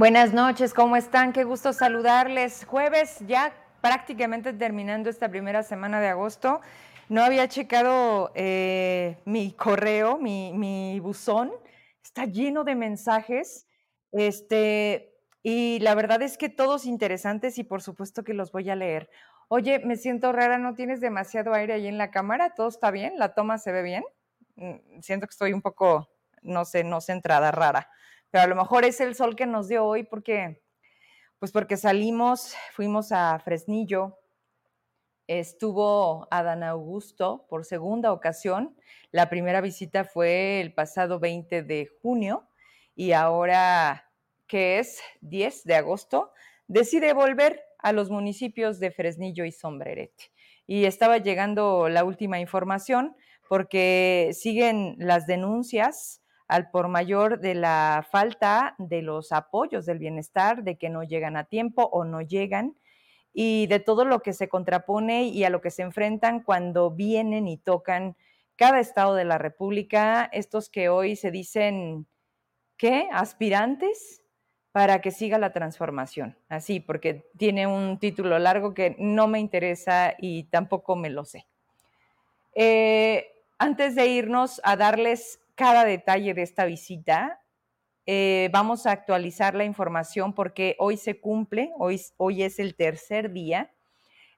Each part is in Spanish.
Buenas noches, ¿cómo están? Qué gusto saludarles. Jueves, ya prácticamente terminando esta primera semana de agosto. No había checado eh, mi correo, mi, buzón. Está lleno de mensajes. Este, y la verdad es que todos interesantes y por supuesto que los voy a leer. Oye, me siento rara, ¿no tienes demasiado aire ahí en la cámara? ¿Todo está bien? ¿La toma se ve bien? Mm, siento que estoy un poco, no sé, no centrada, rara pero a lo mejor es el sol que nos dio hoy porque, pues porque salimos, fuimos a Fresnillo, estuvo Adán Augusto por segunda ocasión, la primera visita fue el pasado 20 de junio y ahora que es 10 de agosto, decide volver a los municipios de Fresnillo y Sombrerete. Y estaba llegando la última información porque siguen las denuncias al por mayor de la falta de los apoyos del bienestar, de que no llegan a tiempo o no llegan, y de todo lo que se contrapone y a lo que se enfrentan cuando vienen y tocan cada estado de la República, estos que hoy se dicen, ¿qué? Aspirantes para que siga la transformación. Así, porque tiene un título largo que no me interesa y tampoco me lo sé. Eh, antes de irnos a darles cada detalle de esta visita. Eh, vamos a actualizar la información porque hoy se cumple, hoy, hoy es el tercer día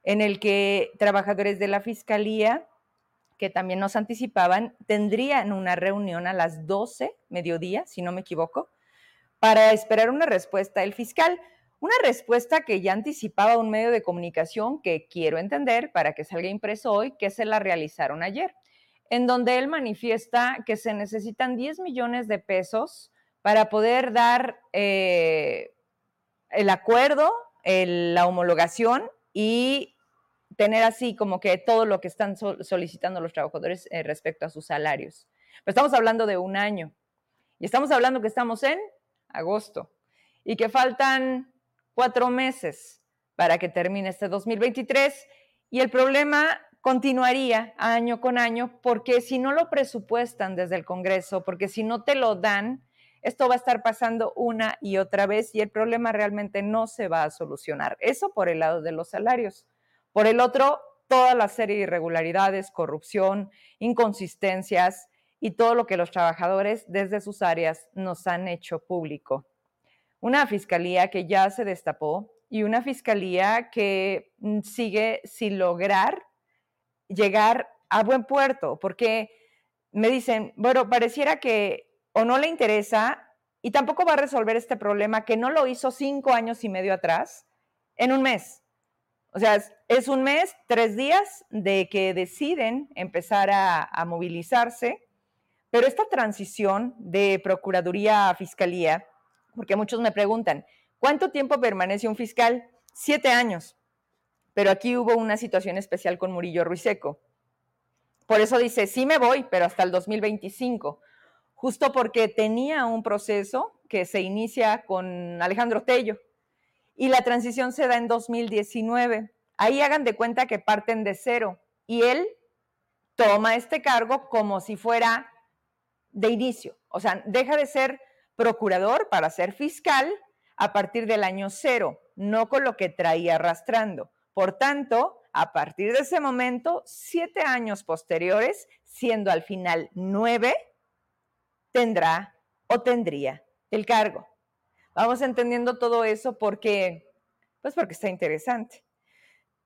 en el que trabajadores de la Fiscalía, que también nos anticipaban, tendrían una reunión a las 12, mediodía, si no me equivoco, para esperar una respuesta del fiscal. Una respuesta que ya anticipaba un medio de comunicación que quiero entender para que salga impreso hoy, que se la realizaron ayer en donde él manifiesta que se necesitan 10 millones de pesos para poder dar eh, el acuerdo, la homologación y tener así como que todo lo que están solicitando los trabajadores eh, respecto a sus salarios. Pero estamos hablando de un año y estamos hablando que estamos en agosto y que faltan cuatro meses para que termine este 2023 y el problema continuaría año con año, porque si no lo presupuestan desde el Congreso, porque si no te lo dan, esto va a estar pasando una y otra vez y el problema realmente no se va a solucionar. Eso por el lado de los salarios. Por el otro, toda la serie de irregularidades, corrupción, inconsistencias y todo lo que los trabajadores desde sus áreas nos han hecho público. Una fiscalía que ya se destapó y una fiscalía que mm, sigue sin lograr llegar a buen puerto, porque me dicen, bueno, pareciera que o no le interesa y tampoco va a resolver este problema que no lo hizo cinco años y medio atrás en un mes. O sea, es, un mes, tres días de que deciden empezar a, a movilizarse, pero esta transición de Procuraduría a Fiscalía, porque muchos me preguntan, ¿cuánto tiempo permanece un fiscal? Siete años. Pero aquí hubo una situación especial con Murillo Ruiseco. Por eso dice, sí me voy, pero hasta el 2025, justo porque tenía un proceso que se inicia con Alejandro Tello y la transición se da en 2019. Ahí hagan de cuenta que parten de cero y él toma este cargo como si fuera de inicio. O sea, deja de ser procurador para ser fiscal a partir del año cero, no con lo que traía arrastrando. Por tanto, a partir de ese momento, siete años posteriores, siendo al final nueve, tendrá o tendría el cargo. Vamos entendiendo todo eso porque, pues porque está interesante.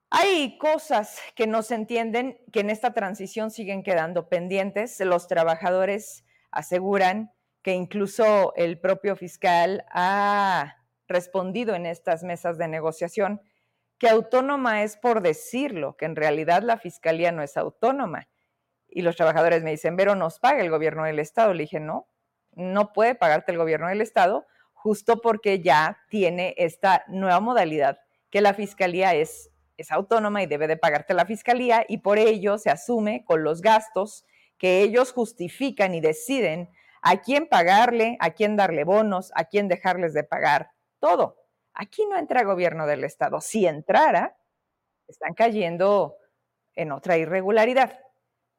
Hay cosas que no se entienden que en esta transición siguen quedando pendientes. Los trabajadores aseguran que incluso el propio fiscal ha respondido en estas mesas de negociación que autónoma es por decirlo, que en realidad la fiscalía no es autónoma. Y los trabajadores me dicen, pero nos paga el gobierno del Estado. Le dije, no, no puede pagarte el gobierno del Estado justo porque ya tiene esta nueva modalidad, que la fiscalía es, es autónoma y debe de pagarte la fiscalía y por ello se asume con los gastos que ellos justifican y deciden a quién pagarle, a quién darle bonos, a quién dejarles de pagar, todo. Aquí no entra gobierno del Estado. Si entrara, están cayendo en otra irregularidad.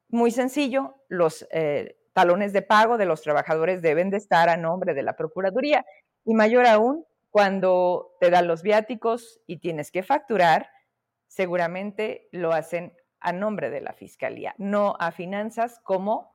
Muy sencillo, los eh, talones de pago de los trabajadores deben de estar a nombre de la Procuraduría y mayor aún, cuando te dan los viáticos y tienes que facturar, seguramente lo hacen a nombre de la fiscalía, no a finanzas como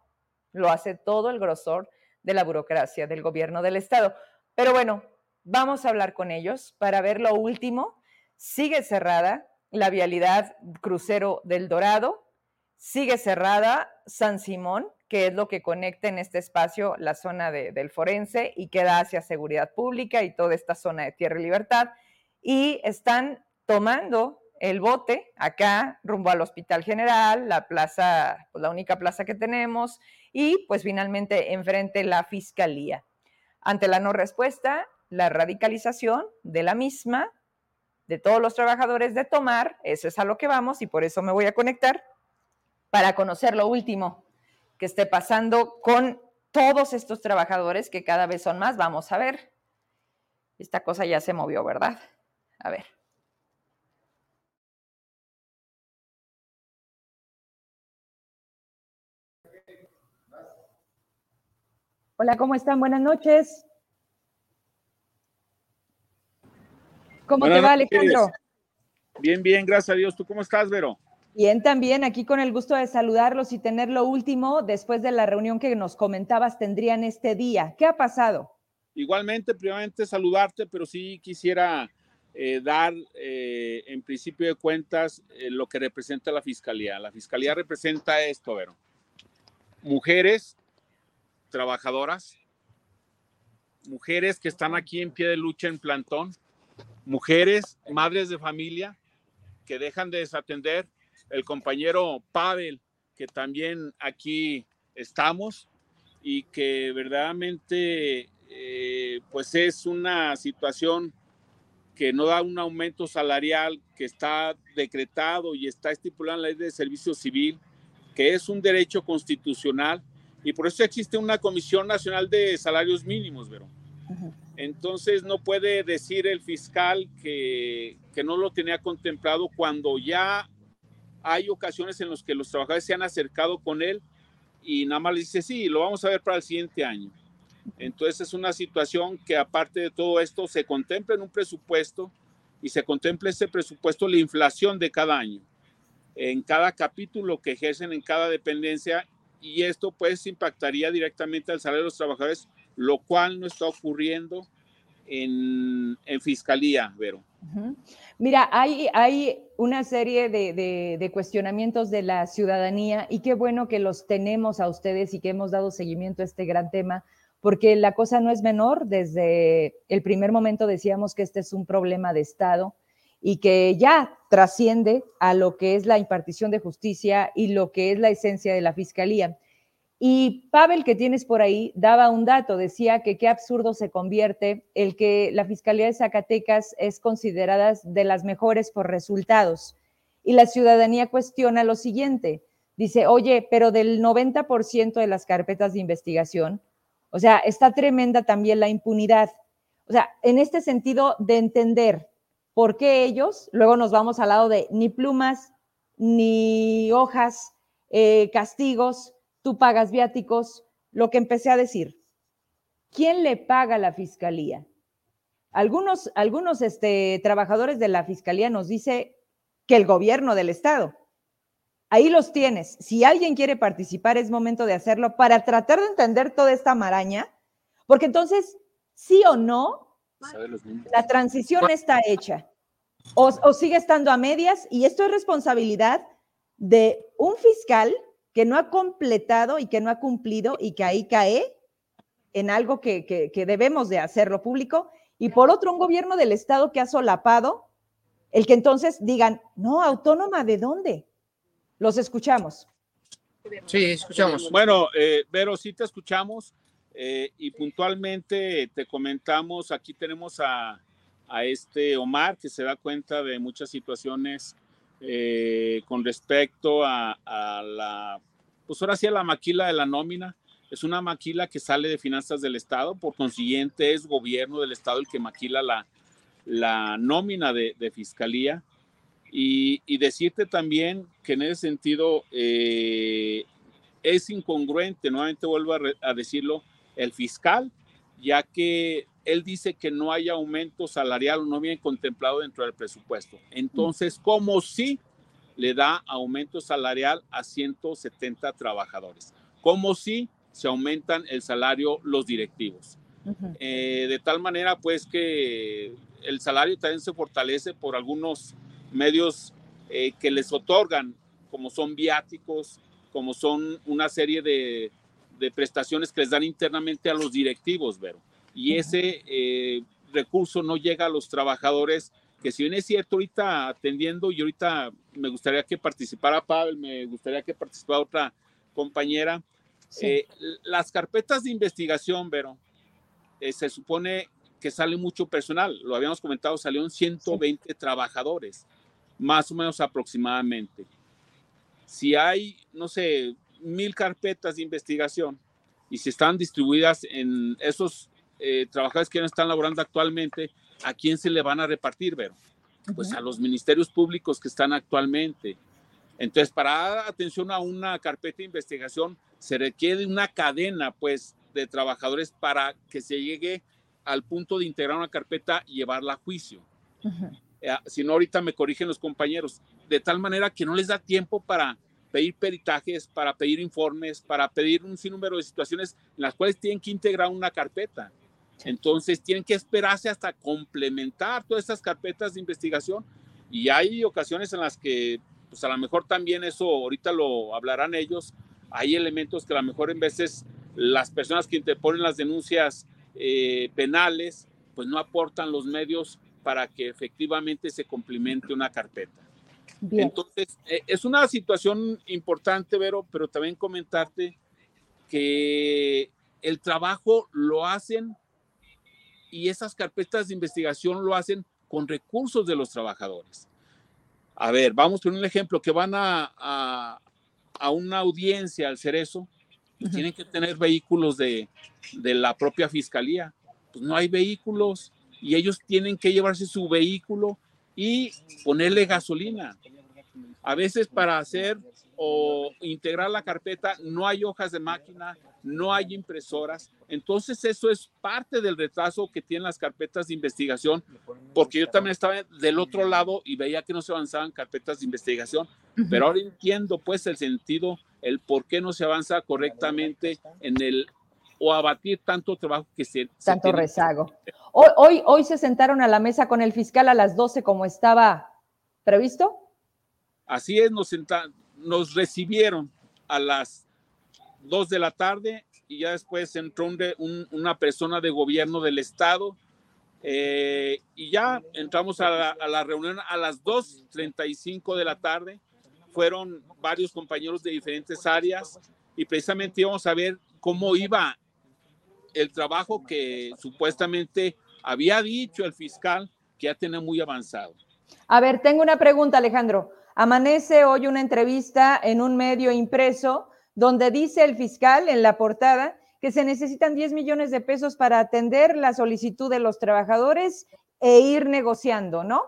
lo hace todo el grosor de la burocracia del gobierno del estado. Pero bueno, vamos a hablar con ellos para ver lo último. Sigue cerrada la vialidad crucero del Dorado, sigue cerrada San Simón, que es lo que conecta en este espacio la zona del forense y queda hacia seguridad pública y toda esta zona de tierra y libertad. Y están tomando el bote acá rumbo al Hospital General, la plaza, pues, la única plaza que tenemos, y pues finalmente enfrente la Fiscalía. Ante la no respuesta, la radicalización de la misma, de todos los trabajadores de Tomar, eso es a lo que vamos y por eso me voy a conectar para conocer lo último que esté pasando con todos estos trabajadores que cada vez son más. Vamos a ver. Esta cosa ya se movió, ¿verdad? A ver. Hola, ¿cómo están? Buenas noches. ¿Cómo te va, Alejandro? Bien, bien, gracias a Dios. ¿Tú cómo estás, Vero? Bien, también aquí con el gusto de saludarlos y tener lo último después de la reunión que nos comentabas tendrían este día. ¿Qué ha pasado? Igualmente, primeramente saludarte, pero sí quisiera eh, dar eh, en principio de cuentas eh, lo que representa la Fiscalía. La Fiscalía representa esto, Vero. Mujeres trabajadoras, mujeres que están aquí en pie de lucha en plantón, mujeres, madres de familia que dejan de desatender, el compañero Pavel, que también aquí estamos y que verdaderamente eh, pues es una situación que no da un aumento salarial que está decretado y está estipulado en la ley de servicio civil, que es un derecho constitucional y por eso existe una Comisión Nacional de Salarios Mínimos, Vero. Entonces no puede decir el fiscal que, que no lo tenía contemplado cuando ya hay ocasiones en las que los trabajadores se han acercado con él y nada más le dice, sí, lo vamos a ver para el siguiente año. Entonces es una situación que aparte de todo esto se contempla en un presupuesto y se contempla ese presupuesto la inflación de cada año en cada capítulo que ejercen en cada dependencia y esto pues impactaría directamente al salario de los trabajadores, lo cual no está ocurriendo en, en fiscalía, Vero. Mira, hay, hay una serie de, de, cuestionamientos de la ciudadanía y qué bueno que los tenemos a ustedes y que hemos dado seguimiento a este gran tema, porque la cosa no es menor. Desde el primer momento decíamos que este es un problema de Estado y que ya trasciende a lo que es la impartición de justicia y lo que es la esencia de la fiscalía. Y Pavel, que tienes por ahí, daba un dato, decía que qué absurdo se convierte el que la Fiscalía de Zacatecas es considerada de las mejores por resultados. Y la ciudadanía cuestiona lo siguiente, dice, oye, pero del 90% de las carpetas de investigación, o sea, está tremenda también la impunidad. O sea, en este sentido de entender ¿Por qué ellos? Luego nos vamos al lado de ni plumas, ni hojas, eh, castigos, tú pagas viáticos, lo que empecé a decir. ¿Quién le paga a la fiscalía? Algunos, algunos este, trabajadores de la fiscalía nos dice que el gobierno del estado. Ahí los tienes. Si alguien quiere participar, es momento de hacerlo para tratar de entender toda esta maraña, porque entonces, sí o no, la transición está hecha o, sigue estando a medias y esto es responsabilidad de un fiscal que no ha completado y que no ha cumplido y que ahí cae en algo que, que, debemos de hacerlo público y por otro un gobierno del estado que ha solapado el que entonces digan, no, autónoma, ¿de dónde? Los escuchamos. Sí, escuchamos. Bueno, eh, Vero, sí te escuchamos. Eh, y puntualmente te comentamos, aquí tenemos a, a, este Omar que se da cuenta de muchas situaciones eh, con respecto a, a, la, pues ahora sí a la maquila de la nómina. Es una maquila que sale de finanzas del Estado, por consiguiente es gobierno del Estado el que maquila la, la nómina de, de fiscalía. Y, y, decirte también que en ese sentido eh, es incongruente, nuevamente vuelvo a, a decirlo, el fiscal, ya que él dice que no hay aumento salarial, no viene contemplado dentro del presupuesto. Entonces, ¿cómo si le da aumento salarial a 170 trabajadores? ¿Cómo si se aumentan el salario los directivos? Eh, de tal manera, pues, que el salario también se fortalece por algunos medios eh, que les otorgan, como son viáticos, como son una serie de, de prestaciones que les dan internamente a los directivos, Vero y ese eh, recurso no llega a los trabajadores, que si bien es cierto, ahorita atendiendo y ahorita me gustaría que participara Pavel, me gustaría que participara otra compañera, eh, las carpetas de investigación, Vero, eh, se supone que sale mucho personal, lo habíamos comentado, salieron 120 trabajadores, más o menos aproximadamente. Si hay, no sé, mil carpetas de investigación y si están distribuidas en esos eh, trabajadores que no están laborando actualmente, ¿a quién se le van a repartir, Vero? Pues a los ministerios públicos que están actualmente. Entonces, para dar atención a una carpeta de investigación, se requiere una cadena, pues, de trabajadores para que se llegue al punto de integrar una carpeta y llevarla a juicio. Eh, si no, ahorita me corrigen los compañeros, de tal manera que no les da tiempo para pedir peritajes, para pedir informes, para pedir un sinnúmero de situaciones en las cuales tienen que integrar una carpeta. Entonces tienen que esperarse hasta complementar todas estas carpetas de investigación y hay ocasiones en las que, pues a lo mejor también eso, ahorita lo hablarán ellos, hay elementos que a lo mejor en veces las personas que interponen las denuncias eh, penales, pues no aportan los medios para que efectivamente se complemente una carpeta. Entonces, eh, es una situación importante, Vero, pero también comentarte que el trabajo lo hacen y esas carpetas de investigación lo hacen con recursos de los trabajadores. A ver, vamos con un ejemplo, que van a, a, una audiencia al Cerezo, pues tienen que tener vehículos de, de la propia fiscalía. Pues no hay vehículos y ellos tienen que llevarse su vehículo y ponerle gasolina. A veces para hacer o integrar la carpeta no hay hojas de máquina, no hay impresoras. Entonces eso es parte del retraso que tienen las carpetas de investigación, porque yo también estaba del otro lado y veía que no se avanzaban carpetas de investigación, pero ahora entiendo pues el sentido, el por qué no se avanza correctamente en el o abatir tanto trabajo que se... Tanto rezago. Hoy, hoy, hoy se sentaron a la mesa con el fiscal a las 12 como estaba previsto. Así es, nos, nos recibieron a las 2 de la tarde y ya después entró una persona de gobierno del estado eh, y ya entramos a la, reunión a las 2.35 de la tarde. Fueron varios compañeros de diferentes áreas y precisamente íbamos a ver cómo iba el trabajo que supuestamente había dicho el fiscal que ya tenía muy avanzado. A ver, tengo una pregunta, Alejandro. Amanece hoy una entrevista en un medio impreso donde dice el fiscal en la portada que se necesitan 10 millones de pesos para atender la solicitud de los trabajadores e ir negociando, ¿no?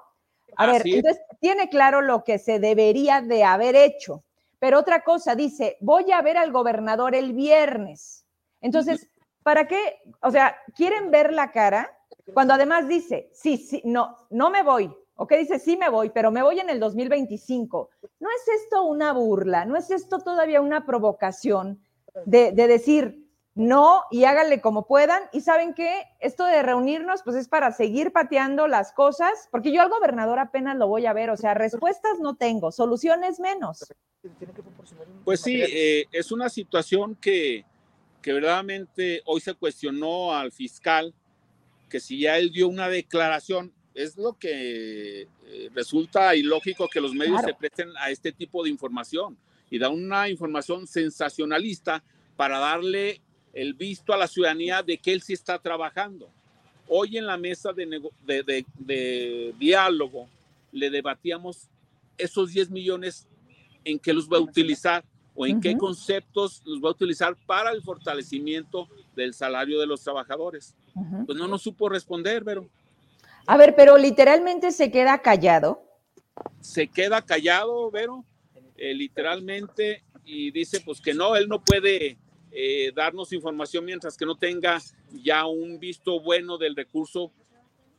A ver, entonces tiene claro lo que se debería de haber hecho. Pero otra cosa, dice, voy a ver al gobernador el viernes. Entonces, ¿para qué? O sea, ¿quieren ver la cara? Cuando además dice, sí, sí, no, no me voy, ¿ok? Dice, sí me voy, pero me voy en el 2025. ¿No es esto una burla? ¿No es esto todavía una provocación de, decir no y háganle como puedan? Y saben qué, esto de reunirnos, pues es para seguir pateando las cosas, porque yo al gobernador apenas lo voy a ver, o sea, respuestas no tengo, soluciones menos. Pues sí, eh, es una situación que, que verdaderamente hoy se cuestionó al fiscal, que si ya él dio una declaración, es lo que eh, resulta ilógico que los medios se presten a este tipo de información y da una información sensacionalista para darle el visto a la ciudadanía de que él sí está trabajando. Hoy en la mesa de, diálogo le debatíamos esos 10 millones en qué los va a utilizar o en qué conceptos los va a utilizar para el fortalecimiento del salario de los trabajadores. Pues no nos supo responder, pero a ver, pero literalmente se queda callado. Se queda callado, Vero, eh, literalmente, y dice pues que no, él no puede eh, darnos información mientras que no tenga ya un visto bueno del recurso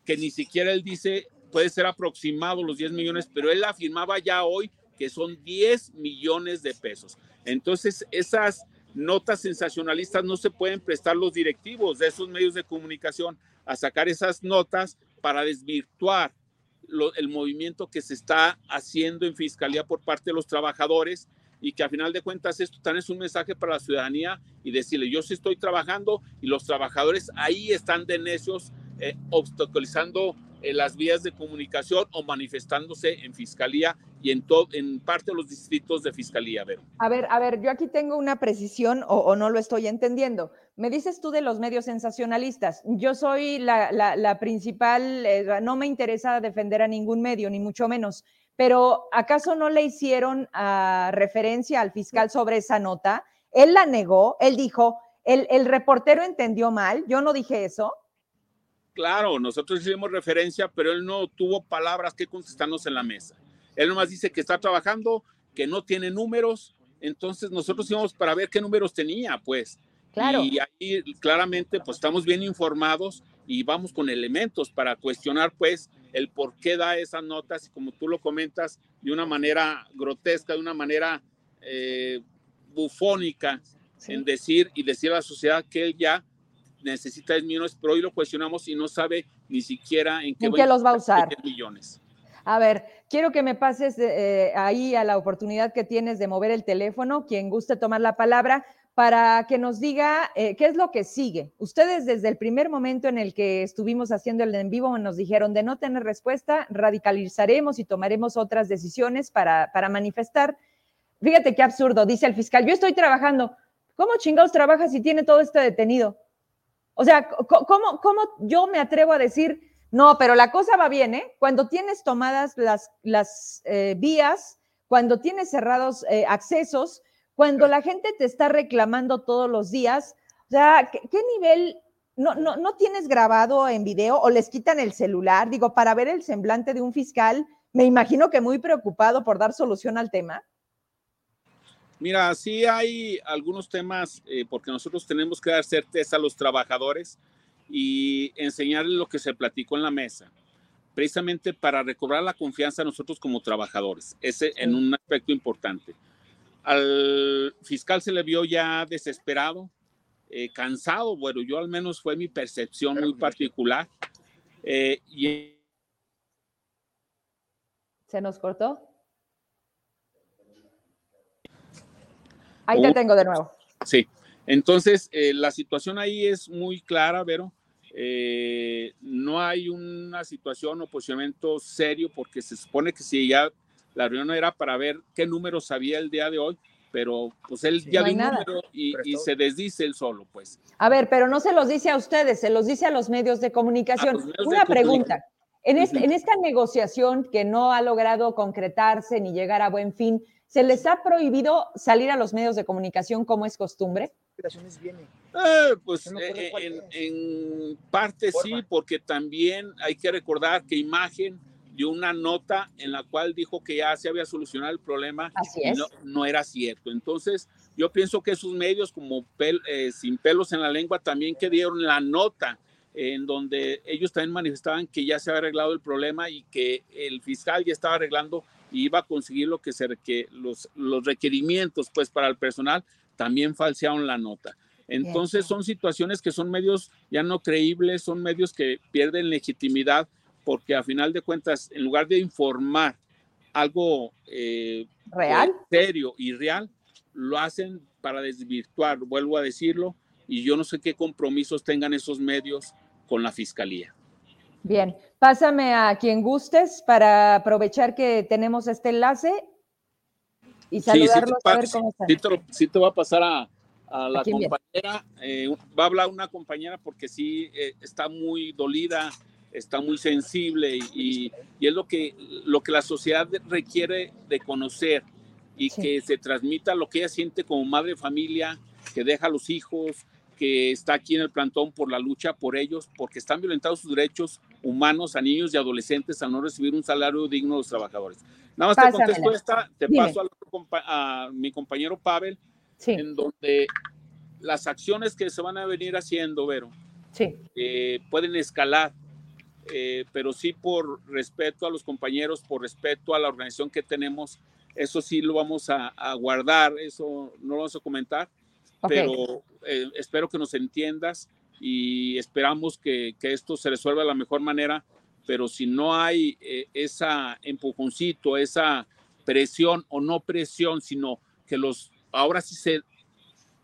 que ni siquiera él dice puede ser aproximado los 10 millones, pero él afirmaba ya hoy que son 10 millones de pesos. Entonces, esas notas sensacionalistas no se pueden prestar los directivos de esos medios de comunicación a sacar esas notas para desvirtuar el movimiento que se está haciendo en fiscalía por parte de los trabajadores y que a final de cuentas esto también es un mensaje para la ciudadanía y decirle yo sí estoy trabajando y los trabajadores ahí están de necios eh, obstaculizando en las vías de comunicación o manifestándose en fiscalía y en, en parte de los distritos de fiscalía. A ver, a ver, yo aquí tengo una precisión o, no lo estoy entendiendo. Me dices tú de los medios sensacionalistas. Yo soy la, la, principal, eh, no me interesa defender a ningún medio, ni mucho menos, pero ¿acaso no le hicieron uh, referencia al fiscal sobre esa nota? Él la negó, él dijo, el, el reportero entendió mal, yo no dije eso. Claro, nosotros hicimos referencia, pero él no tuvo palabras que contestarnos en la mesa. Él nomás dice que está trabajando, que no tiene números. Entonces nosotros íbamos para ver qué números tenía, pues. Claro. Y ahí claramente pues estamos bien informados y vamos con elementos para cuestionar pues el por qué da esas notas y como tú lo comentas de una manera grotesca, de una manera eh, bufónica en decir y decir a la sociedad que él ya necesita 10 millones, pero hoy lo cuestionamos y no sabe ni siquiera en qué, los va a usar. Millones. A ver, quiero que me pases eh, ahí a la oportunidad que tienes de mover el teléfono, quien guste tomar la palabra, para que nos diga eh, qué es lo que sigue. Ustedes desde el primer momento en el que estuvimos haciendo el en vivo nos dijeron de no tener respuesta, radicalizaremos y tomaremos otras decisiones para, para manifestar. Fíjate qué absurdo, dice el fiscal, yo estoy trabajando. ¿Cómo chingados trabaja si tiene todo esto detenido? O sea, ¿cómo, ¿cómo, yo me atrevo a decir, no, pero la cosa va bien, ¿eh? Cuando tienes tomadas las, las eh, vías, cuando tienes cerrados eh, accesos, cuando la gente te está reclamando todos los días, o sea, ¿qué, nivel no, no, no, tienes grabado en video o les quitan el celular? Digo, para ver el semblante de un fiscal, me imagino que muy preocupado por dar solución al tema. Mira, sí hay algunos temas, eh, porque nosotros tenemos que dar certeza a los trabajadores y enseñarles lo que se platicó en la mesa, precisamente para recobrar la confianza nosotros como trabajadores, ese en un aspecto importante. Al fiscal se le vio ya desesperado, eh, cansado, bueno, yo al menos fue mi percepción muy particular. Eh, y... ¿Se nos cortó? Ahí te tengo de nuevo. Sí, entonces eh, la situación ahí es muy clara, Vero. Eh, no hay una situación o posicionamiento serio porque se supone que si ya la reunión era para ver qué números había el día de hoy, pero pues él ya dio un número y, se desdice él solo, pues. A ver, pero no se los dice a ustedes, se los dice a los medios de comunicación. Una pregunta. En, este, en esta negociación que no ha logrado concretarse ni llegar a buen fin, ¿Se les ha prohibido salir a los medios de comunicación como es costumbre? Eh, pues eh, en, parte sí, porque también hay que recordar que Imagen dio una nota en la cual dijo que ya se había solucionado el problema Así es. no, era cierto. Entonces, yo pienso que esos medios como eh, Sin pelos en la lengua también que dieron la nota en donde ellos también manifestaban que ya se había arreglado el problema y que el fiscal ya estaba arreglando iba a conseguir lo que, se, que los, los requerimientos pues para el personal, también falsearon la nota. Entonces son situaciones que son medios ya no creíbles, son medios que pierden legitimidad porque a final de cuentas, en lugar de informar algo eh, real, serio y real, lo hacen para desvirtuar, vuelvo a decirlo, y yo no sé qué compromisos tengan esos medios con la fiscalía. Bien, pásame a quien gustes para aprovechar que tenemos este enlace y saludarlos a ver cómo están. Sí te, va a pasar a, la compañera, eh, va a hablar una compañera porque sí eh, está muy dolida, está muy sensible y, es lo que, lo que la sociedad requiere de conocer y que se transmita lo que ella siente como madre de familia, que deja a los hijos, que está aquí en el plantón por la lucha por ellos, porque están violentados sus derechos humanos a niños y adolescentes al no recibir un salario digno de los trabajadores. Nada más te contesto esta, te paso a, mi compañero Pavel, en donde las acciones que se van a venir haciendo, Vero, sí. Eh, pueden escalar, eh, pero sí por respeto a los compañeros, por respeto a la organización que tenemos, eso sí lo vamos a, guardar, eso no lo vamos a comentar, pero eh, espero que nos entiendas y esperamos que, que, esto se resuelva de la mejor manera, pero si no hay esa empujoncito, esa presión o no presión, sino que los ahora sí se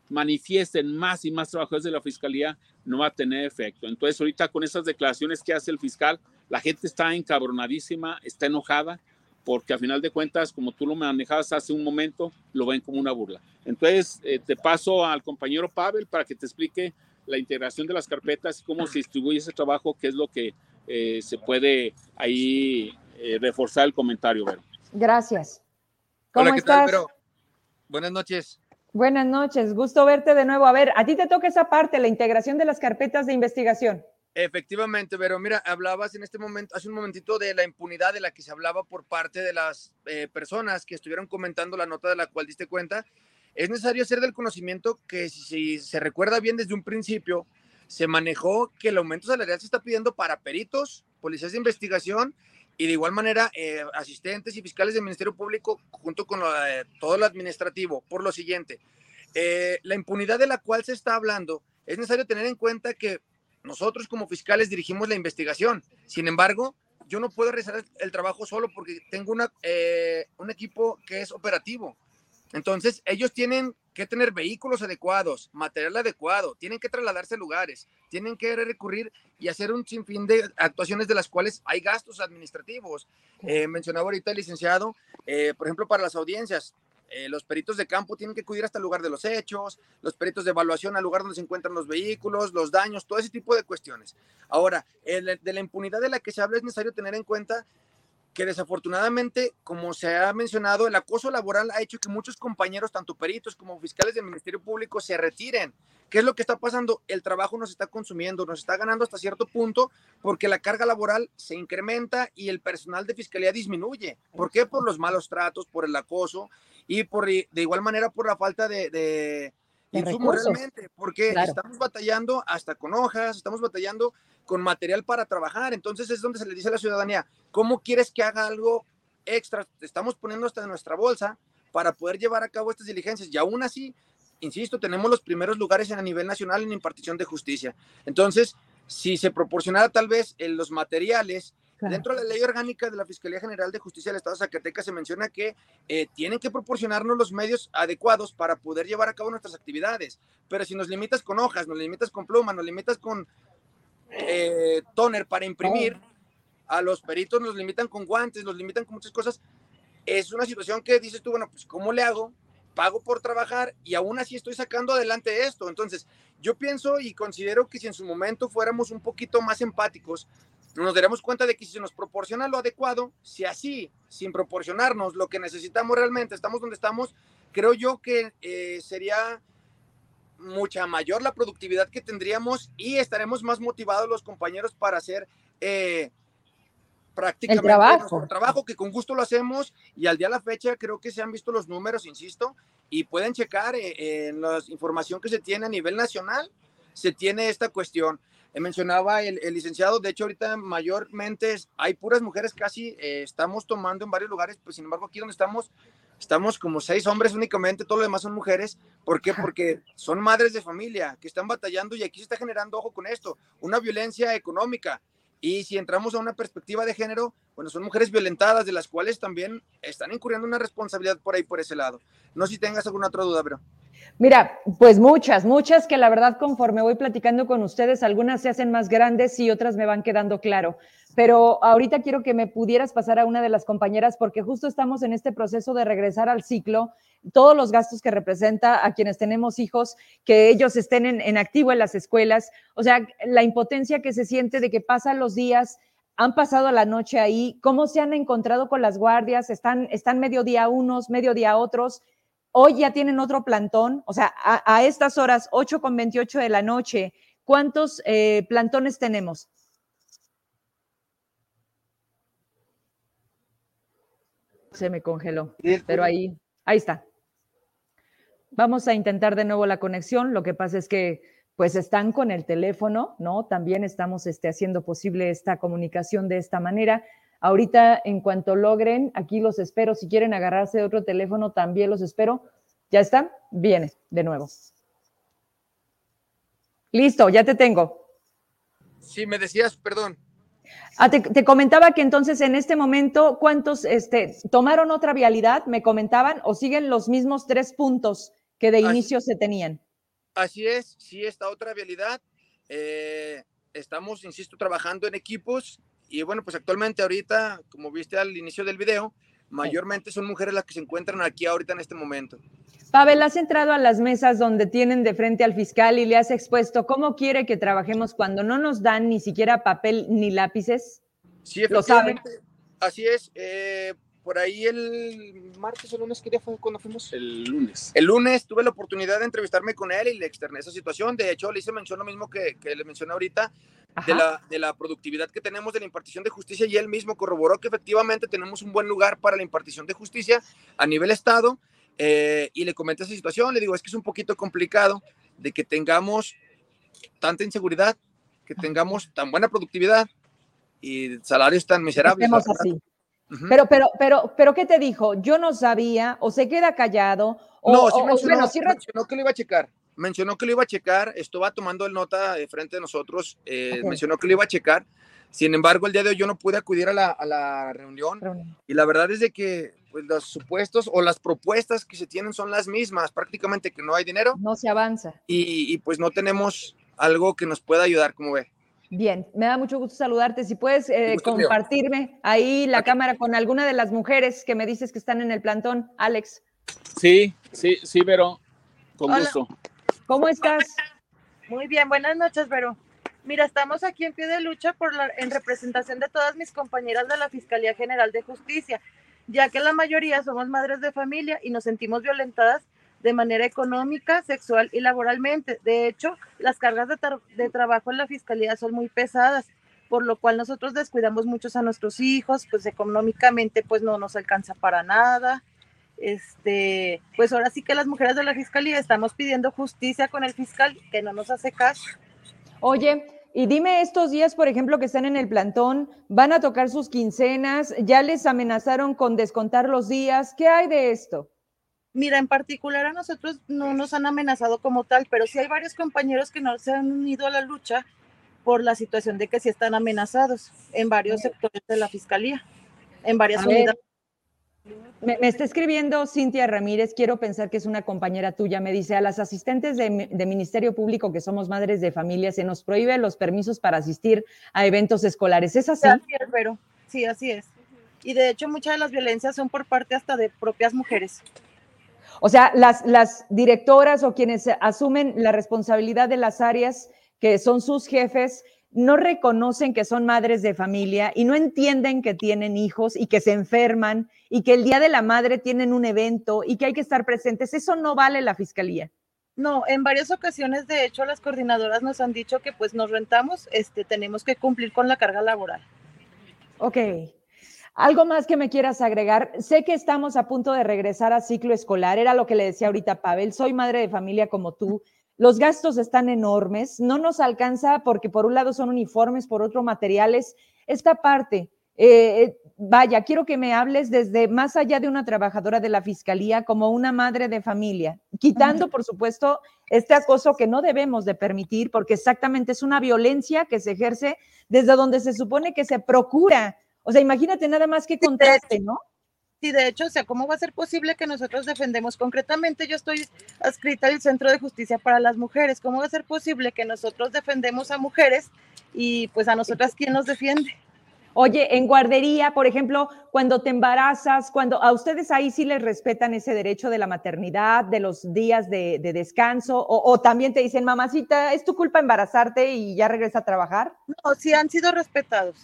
manifiesten más y más trabajadores de la fiscalía, no va a tener efecto. Entonces, ahorita con esas declaraciones que hace el fiscal, la gente está encabronadísima, está enojada, porque a final de cuentas, como tú lo manejabas hace un momento, lo ven como una burla. Entonces, eh, te paso al compañero Pavel para que te explique la integración de las carpetas y cómo se distribuye ese trabajo, qué es lo que eh, se puede ahí eh, reforzar el comentario. Gracias. ¿Cómo Hola, ¿qué estás? Tal, Buenas noches. Buenas noches, gusto verte de nuevo. A ver, a ti te toca esa parte, la integración de las carpetas de investigación. Efectivamente, pero mira, hablabas en este momento, hace un momentito de la impunidad de la que se hablaba por parte de las eh, personas que estuvieron comentando la nota de la cual diste cuenta. Es necesario hacer del conocimiento que si, se recuerda bien desde un principio, se manejó que el aumento salarial se está pidiendo para peritos, policías de investigación y de igual manera eh, asistentes y fiscales del Ministerio Público junto con eh, todo lo administrativo. Por lo siguiente, eh, la impunidad de la cual se está hablando, es necesario tener en cuenta que nosotros como fiscales dirigimos la investigación. Sin embargo, yo no puedo realizar el trabajo solo porque tengo una, un equipo que es operativo. Entonces, ellos tienen que tener vehículos adecuados, material adecuado, tienen que trasladarse a lugares, tienen que recurrir y hacer un sinfín de actuaciones de las cuales hay gastos administrativos. Eh, mencionaba ahorita el licenciado, eh, por ejemplo, para las audiencias, eh, los peritos de campo tienen que acudir hasta el lugar de los hechos, los peritos de evaluación al lugar donde se encuentran los vehículos, los daños, todo ese tipo de cuestiones. Ahora, de la impunidad de la que se habla es necesario tener en cuenta que desafortunadamente, como se ha mencionado, el acoso laboral ha hecho que muchos compañeros, tanto peritos como fiscales del Ministerio Público, se retiren. ¿Qué es lo que está pasando? El trabajo nos está consumiendo, nos está ganando hasta cierto punto porque la carga laboral se incrementa y el personal de fiscalía disminuye. ¿Por qué? Por los malos tratos, por el acoso y por de igual manera por la falta de, de, insumos realmente, porque estamos batallando hasta con hojas, estamos batallando con material para trabajar. Entonces es donde se le dice a la ciudadanía, ¿cómo quieres que haga algo extra? Estamos poniendo hasta en nuestra bolsa para poder llevar a cabo estas diligencias. Y aún así, insisto, tenemos los primeros lugares a nivel nacional en impartición de justicia. Entonces, si se proporcionara tal vez en los materiales, dentro de la ley orgánica de la Fiscalía General de Justicia del Estado de Zacatecas se menciona que eh, tienen que proporcionarnos los medios adecuados para poder llevar a cabo nuestras actividades. Pero si nos limitas con hojas, nos limitas con plumas, nos limitas con eh, toner para imprimir, a los peritos nos limitan con guantes, nos limitan con muchas cosas. Es una situación que dices tú, bueno, pues ¿cómo le hago? Pago por trabajar y aún así estoy sacando adelante esto. Entonces, yo pienso y considero que si en su momento fuéramos un poquito más empáticos, nos daremos cuenta de que si se nos proporciona lo adecuado, si así, sin proporcionarnos lo que necesitamos realmente, estamos donde estamos, creo yo que eh, sería mucha mayor la productividad que tendríamos y estaremos más motivados los compañeros para hacer eh, prácticamente el trabajo. trabajo que con gusto lo hacemos y al día de la fecha creo que se han visto los números, insisto, y pueden checar eh, en la información que se tiene a nivel nacional, se tiene esta cuestión. Eh, mencionaba el, licenciado, de hecho ahorita mayormente hay puras mujeres casi, estamos tomando en varios lugares, pues sin embargo aquí donde estamos estamos como seis hombres únicamente, todo lo demás son mujeres. ¿Por qué? Porque son madres de familia que están batallando y aquí se está generando, ojo con esto, una violencia económica. Y si entramos a una perspectiva de género, bueno, son mujeres violentadas, de las cuales también están incurriendo una responsabilidad por ahí, por ese lado. No sé si tengas alguna otra duda, pero. Mira, pues muchas, muchas que la verdad conforme voy platicando con ustedes, algunas se hacen más grandes y otras me van quedando claro. Pero ahorita quiero que me pudieras pasar a una de las compañeras porque justo estamos en este proceso de regresar al ciclo, todos los gastos que representa a quienes tenemos hijos, que ellos estén en, activo en las escuelas, o sea, la impotencia que se siente de que pasan los días, han pasado la noche ahí, cómo se han encontrado con las guardias, están, están mediodía unos, mediodía otros, hoy ya tienen otro plantón, o sea, a, estas horas, 8 con 28 de la noche, ¿cuántos eh, plantones tenemos? Se me congeló, pero ahí, ahí está. Vamos a intentar de nuevo la conexión. Lo que pasa es que pues están con el teléfono, ¿no? También estamos este, haciendo posible esta comunicación de esta manera. Ahorita, en cuanto logren, aquí los espero. Si quieren agarrarse de otro teléfono, también los espero. ¿Ya están? Viene, de nuevo. Listo, ya te tengo. Sí, me decías, perdón. Ah, te, comentaba que entonces en este momento, ¿cuántos este, tomaron otra vialidad? Me comentaban, o siguen los mismos tres puntos que de inicio se tenían. Así es, sí, esta otra vialidad. Eh, estamos, insisto, trabajando en equipos y bueno, pues actualmente ahorita, como viste al inicio del video, mayormente son mujeres las que se encuentran aquí ahorita en este momento. Pavel, has entrado a las mesas donde tienen de frente al fiscal y le has expuesto cómo quiere que trabajemos cuando no nos dan ni siquiera papel ni lápices. Sí, efectivamente. Así es. Eh, por ahí el martes o lunes, ¿qué día fue cuando fuimos? El lunes. El lunes tuve la oportunidad de entrevistarme con él y le externé esa situación. De hecho, le hice mención lo mismo que, que le mencioné ahorita, de la, de la, productividad que tenemos de la impartición de justicia y él mismo corroboró que efectivamente tenemos un buen lugar para la impartición de justicia a nivel Estado. Eh, y le comenté esa situación, le digo, es que es un poquito complicado de que tengamos tanta inseguridad, que tengamos tan buena productividad y salarios tan miserables. así. Pero, pero, pero, pero, ¿qué te dijo? Yo no sabía, o se queda callado, o, no, sí mencionó, mencionó que lo iba a checar. Mencionó que lo iba a checar, estaba tomando el nota de frente de nosotros, eh, mencionó que lo iba a checar. Sin embargo, el día de hoy yo no pude acudir a la, a la reunión, y la verdad es de que pues, los supuestos o las propuestas que se tienen son las mismas, prácticamente que no hay dinero. No se avanza. Y, y pues no tenemos algo que nos pueda ayudar, como ve. Bien, me da mucho gusto saludarte. Si puedes eh, compartirme ahí la cámara con alguna de las mujeres que me dices que están en el plantón, Alex. Sí, sí, sí, Vero, con gusto. ¿Cómo estás? Muy bien, buenas noches, Vero. Mira, estamos aquí en pie de lucha por la, en representación de todas mis compañeras de la Fiscalía General de Justicia, ya que la mayoría somos madres de familia y nos sentimos violentadas de manera económica, sexual y laboralmente. De hecho, las cargas de, trabajo en la fiscalía son muy pesadas, por lo cual nosotros descuidamos muchos a nuestros hijos, pues económicamente pues no nos alcanza para nada. Este, pues ahora sí que las mujeres de la fiscalía estamos pidiendo justicia con el fiscal que no nos hace caso. Oye, y dime estos días, por ejemplo, que están en el plantón, van a tocar sus quincenas, ya les amenazaron con descontar los días, ¿qué hay de esto? Mira, en particular a nosotros no nos han amenazado como tal, pero sí hay varios compañeros que no se han unido a la lucha por la situación de que sí están amenazados en varios sectores de la fiscalía, en varias unidades. Me, está escribiendo Cintia Ramírez, quiero pensar que es una compañera tuya, me dice, a las asistentes de, Ministerio Público que somos madres de familia, se nos prohíbe los permisos para asistir a eventos escolares. ¿Es así? Sí, pero sí, así es. Y de hecho muchas de las violencias son por parte hasta de propias mujeres. O sea, las, las directoras o quienes asumen la responsabilidad de las áreas que son sus jefes, no reconocen que son madres de familia y no entienden que tienen hijos y que se enferman y que el día de la madre tienen un evento y que hay que estar presentes. Eso no vale la fiscalía. No, en varias ocasiones, de hecho, las coordinadoras nos han dicho que pues nos rentamos, este, tenemos que cumplir con la carga laboral. Ok, algo más que me quieras agregar. Sé que estamos a punto de regresar a ciclo escolar. Era lo que le decía ahorita Pavel. Soy madre de familia como tú. Los gastos están enormes. No nos alcanza porque por un lado son uniformes, por otro materiales. Esta parte, eh, eh, vaya, quiero que me hables desde más allá de una trabajadora de la fiscalía como una madre de familia, quitando, por supuesto, este acoso que no debemos de permitir porque exactamente es una violencia que se ejerce desde donde se supone que se procura o sea, imagínate nada más que contraste, ¿no? Sí, de hecho, o sea, ¿cómo va a ser posible que nosotros defendemos concretamente? Yo estoy adscrita al Centro de Justicia para las Mujeres. ¿Cómo va a ser posible que nosotros defendemos a mujeres y pues a nosotras quién nos defiende? Oye, en guardería, por ejemplo, cuando te embarazas, cuando a ustedes ahí sí les respetan ese derecho de la maternidad, de los días de, descanso, o, o, también te dicen, mamacita, es tu culpa embarazarte y ya regresa a trabajar. No, sí han sido respetados.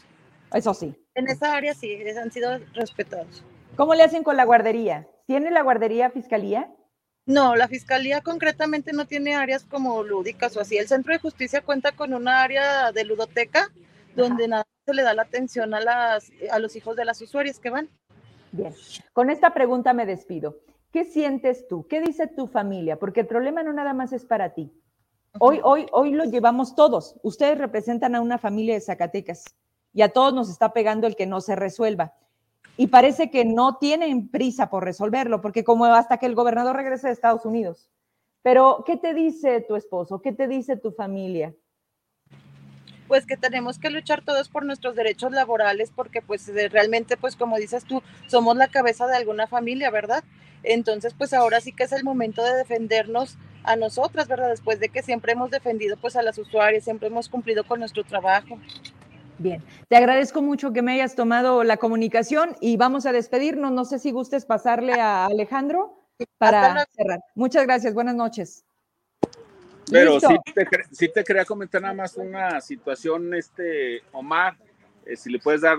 Eso sí. En esa área sí, han sido respetados. ¿Cómo le hacen con la guardería? ¿Tiene la guardería fiscalía? No, la fiscalía concretamente no tiene áreas como lúdicas o así. El centro de justicia cuenta con una área de ludoteca donde nada se le da la atención a, las, a los hijos de las usuarias que van. Bien, con esta pregunta me despido. ¿qué sientes tú? ¿Qué dice tu familia? Porque el problema no nada más es para ti. Hoy, hoy, hoy lo llevamos todos. Ustedes representan a una familia de Zacatecas y a todos nos está pegando el que no se resuelva. Y parece que no tienen prisa por resolverlo, porque como hasta que el gobernador regrese de Estados Unidos. Pero, ¿qué te dice tu esposo? ¿Qué te dice tu familia? Pues que tenemos que luchar todos por nuestros derechos laborales, porque pues realmente, pues como dices tú, somos la cabeza de alguna familia, ¿verdad? Entonces, pues ahora sí que es el momento de defendernos a nosotras, ¿verdad? Después de que siempre hemos defendido pues a las usuarias, siempre hemos cumplido con nuestro trabajo. Bien, te agradezco mucho que me hayas tomado la comunicación y vamos a despedirnos. No sé si gustes pasarle a Alejandro para cerrar. Muchas gracias, buenas noches. Pero sí te, te, quería comentar nada más una situación, este, Omar, eh, si le puedes dar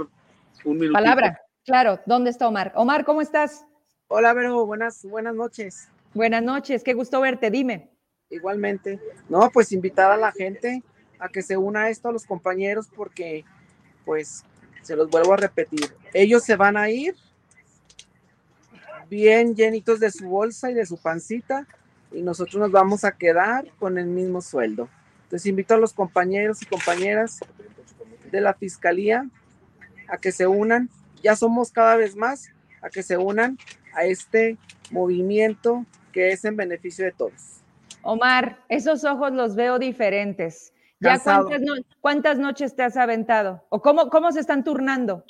un minuto. Palabra, claro, ¿dónde está Omar? Omar, ¿cómo estás? Hola, Vero, buenas, buenas noches. Buenas noches, qué gusto verte, dime. Igualmente. No, pues invitar a la gente a que se una esto a los compañeros porque, pues, se los vuelvo a repetir, ellos se van a ir bien llenitos de su bolsa y de su pancita y nosotros nos vamos a quedar con el mismo sueldo. Entonces invito a los compañeros y compañeras de la Fiscalía a que se unan, ya somos cada vez más, a que se unan a este movimiento que es en beneficio de todos. Omar, esos ojos los veo diferentes. ¿Ya cuántas, noches te has aventado? ¿O cómo, cómo se están turnando?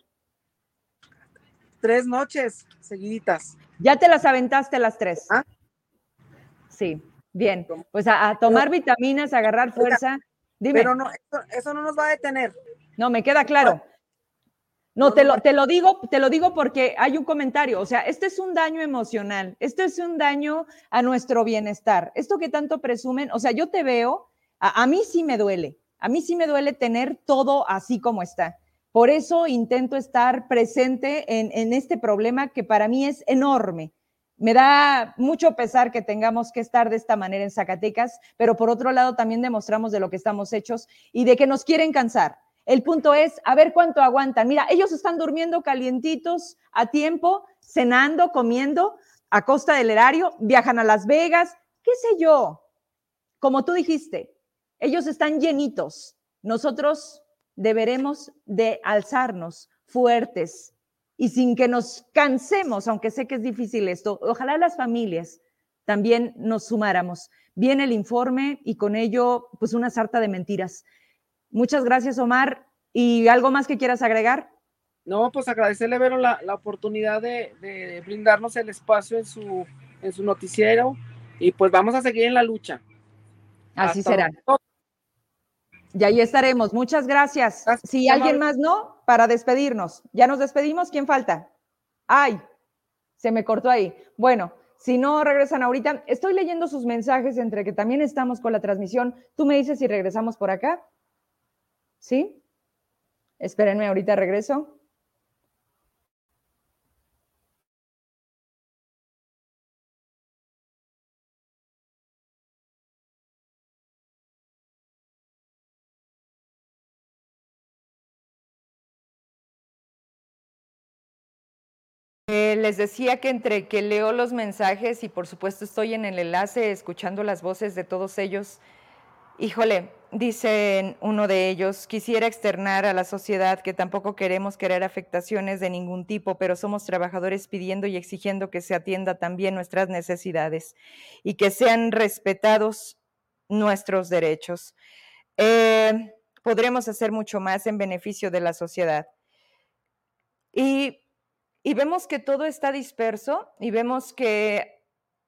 Tres noches seguiditas. ¿Ya te las aventaste las tres? ¿Ah? Sí, bien. Pues a, tomar vitaminas, a agarrar fuerza. Dime. Pero no, eso, no nos va a detener. No, me queda claro. No, te lo, te lo digo, te lo digo porque hay un comentario. O sea, este es un daño emocional, esto es un daño a nuestro bienestar. Esto que tanto presumen, o sea, yo te veo a, mí sí me duele, a mí sí me duele tener todo así como está. Por eso intento estar presente en, este problema que para mí es enorme. Me da mucho pesar que tengamos que estar de esta manera en Zacatecas, pero por otro lado también demostramos de lo que estamos hechos y de que nos quieren cansar. El punto es a ver cuánto aguantan. Mira, ellos están durmiendo calientitos a tiempo, cenando, comiendo a costa del erario, viajan a Las Vegas, qué sé yo. Como tú dijiste, ellos están llenitos. Nosotros deberemos de alzarnos fuertes y sin que nos cansemos, aunque sé que es difícil esto. Ojalá las familias también nos sumáramos. Viene el informe y con ello, pues una sarta de mentiras. Muchas gracias, Omar. ¿Y algo más que quieras agregar? No, pues agradecerle, Vero, la, la oportunidad de, brindarnos el espacio en su, en su noticiero y pues vamos a seguir en la lucha. Así será. Y ahí estaremos. Muchas gracias. Si alguien más no, para despedirnos. Ya nos despedimos. ¿Quién falta? Ay, se me cortó ahí. Bueno, si no regresan ahorita, estoy leyendo sus mensajes entre que también estamos con la transmisión. Tú me dices si regresamos por acá. ¿Sí? Espérenme, ahorita regreso. Les decía que entre que leo los mensajes y por supuesto estoy en el enlace escuchando las voces de todos ellos, híjole, dicen uno de ellos, quisiera externar a la sociedad que tampoco queremos querer afectaciones de ningún tipo, pero somos trabajadores pidiendo y exigiendo que se atienda también nuestras necesidades y que sean respetados nuestros derechos. Eh, podremos hacer mucho más en beneficio de la sociedad. Y y vemos que todo está disperso y vemos que,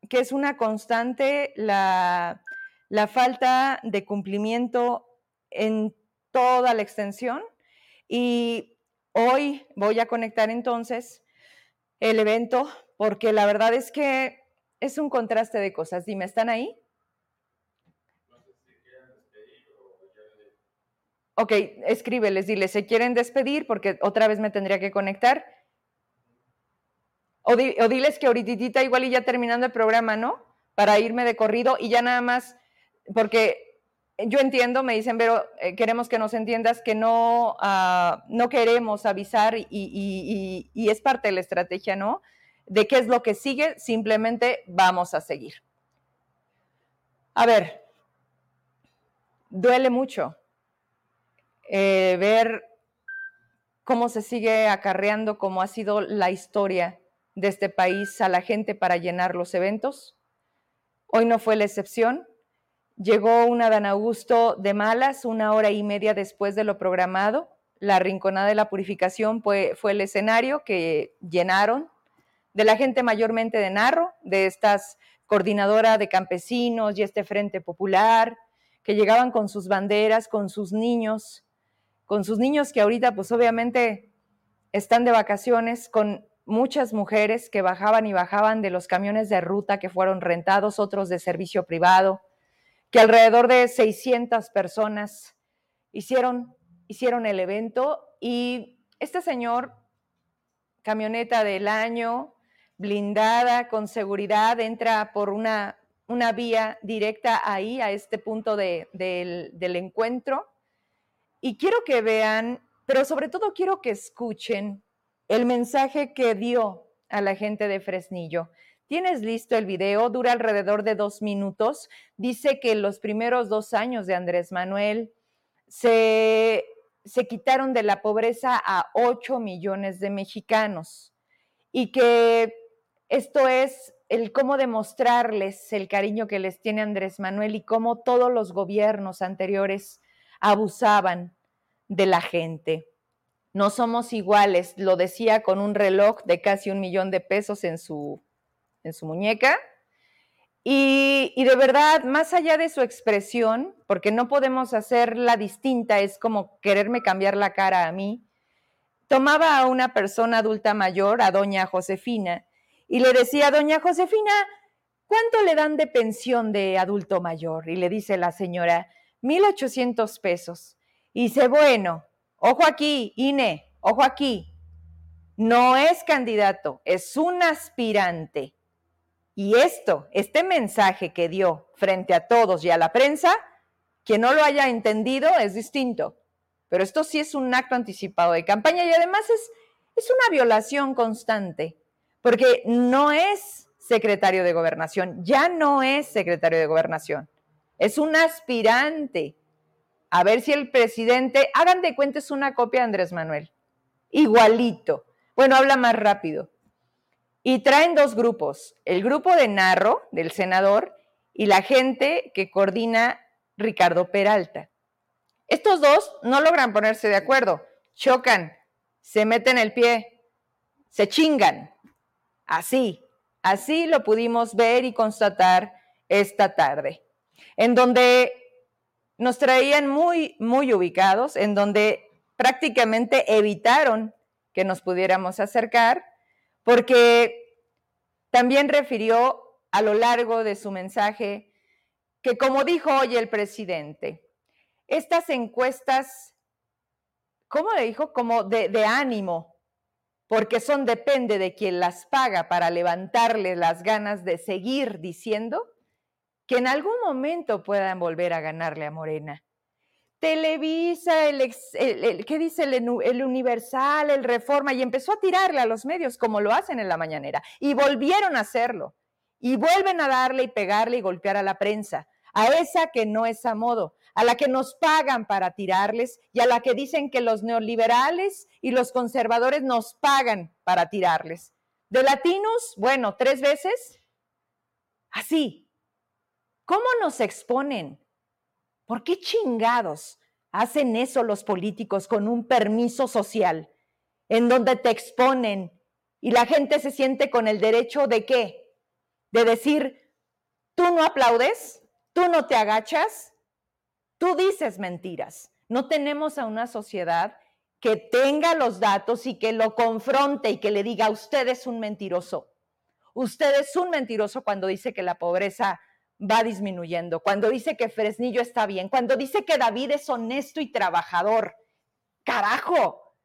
que es una constante la, la falta de cumplimiento en toda la extensión. Y hoy voy a conectar entonces el evento porque la verdad es que es un contraste de cosas. Dime, ¿están ahí? Ok, escríbeles, dile, ¿se quieren despedir? Porque otra vez me tendría que conectar. O, diles que ahorita igual y ya terminando el programa, ¿no? Para irme de corrido y ya nada más, porque yo entiendo, me dicen, pero eh, queremos que nos entiendas que no, ah, no queremos avisar y, y, es parte de la estrategia, ¿no? de qué es lo que sigue, simplemente vamos a seguir. A ver, duele mucho eh, ver cómo se sigue acarreando, cómo ha sido la historia de este país a la gente para llenar los eventos. Hoy no fue la excepción. Llegó una Dan Augusto de malas una hora y media después de lo programado. La Rinconada de la Purificación fue, fue el escenario que llenaron de la gente mayormente de Narro, de estas coordinadora de campesinos y este Frente Popular, que llegaban con sus banderas, con sus niños, con sus niños que ahorita pues obviamente están de vacaciones, con muchas mujeres que bajaban y bajaban de los camiones de ruta que fueron rentados, otros de servicio privado, que alrededor de 600 personas hicieron, hicieron el evento. Y este señor, camioneta del año, blindada, con seguridad, entra por una, una vía directa ahí, a este punto del, del encuentro. Y quiero que vean, pero sobre todo quiero que escuchen el mensaje que dio a la gente de Fresnillo. Tienes listo el video, dura alrededor de dos minutos. Dice que los primeros dos años de Andrés Manuel se, se quitaron de la pobreza a 8 millones de mexicanos y que esto es el cómo demostrarles el cariño que les tiene Andrés Manuel y cómo todos los gobiernos anteriores abusaban de la gente. No somos iguales, lo decía con un reloj de casi un millón de pesos en su, en su muñeca. Y, y, de verdad, más allá de su expresión, porque no podemos hacerla distinta, es como quererme cambiar la cara a mí, tomaba a una persona adulta mayor, a doña Josefina, y le decía, doña Josefina, ¿cuánto le dan de pensión de adulto mayor? Y le dice la señora, 1.800 pesos. Y dice, bueno, ojo aquí, INE, ojo aquí, no es candidato, es un aspirante. Y esto, este mensaje que dio frente a todos y a la prensa, quien no lo haya entendido es distinto. Pero esto sí es un acto anticipado de campaña y además es, es una violación constante, porque no es secretario de gobernación, ya no es secretario de gobernación, es un aspirante a ver si el presidente, hagan de cuenta, es una copia de Andrés Manuel, igualito. Bueno, habla más rápido. Y traen dos grupos, el grupo de Narro, del senador, y la gente que coordina Ricardo Peralta. Estos dos no logran ponerse de acuerdo, chocan, se meten el pie, se chingan. Así, así lo pudimos ver y constatar esta tarde, en donde nos traían muy, muy ubicados, en donde prácticamente evitaron que nos pudiéramos acercar, porque también refirió a lo largo de su mensaje que, como dijo hoy el presidente, estas encuestas, ¿cómo le dijo? Como de, ánimo, porque son depende de quien las paga para levantarle las ganas de seguir diciendo, que en algún momento puedan volver a ganarle a Morena. Televisa, el, ¿qué dice el, el, Universal, el Reforma? Y empezó a tirarle a los medios como lo hacen en la mañanera. Y volvieron a hacerlo. Y vuelven a darle y pegarle y golpear a la prensa. A esa que no es a modo, a la que nos pagan para tirarles y a la que dicen que los neoliberales y los conservadores nos pagan para tirarles. De latinos, bueno, tres veces. Así, ¿Cómo nos exponen? ¿Por qué chingados hacen eso los políticos con un permiso social en donde te exponen y la gente se siente con el derecho de qué? De decir, tú no aplaudes, tú no te agachas, tú dices mentiras. No tenemos a una sociedad que tenga los datos y que lo confronte y que le diga, usted es un mentiroso. Usted es un mentiroso cuando dice que la pobreza va disminuyendo, cuando dice que Fresnillo está bien, cuando dice que David es honesto y trabajador. Carajo,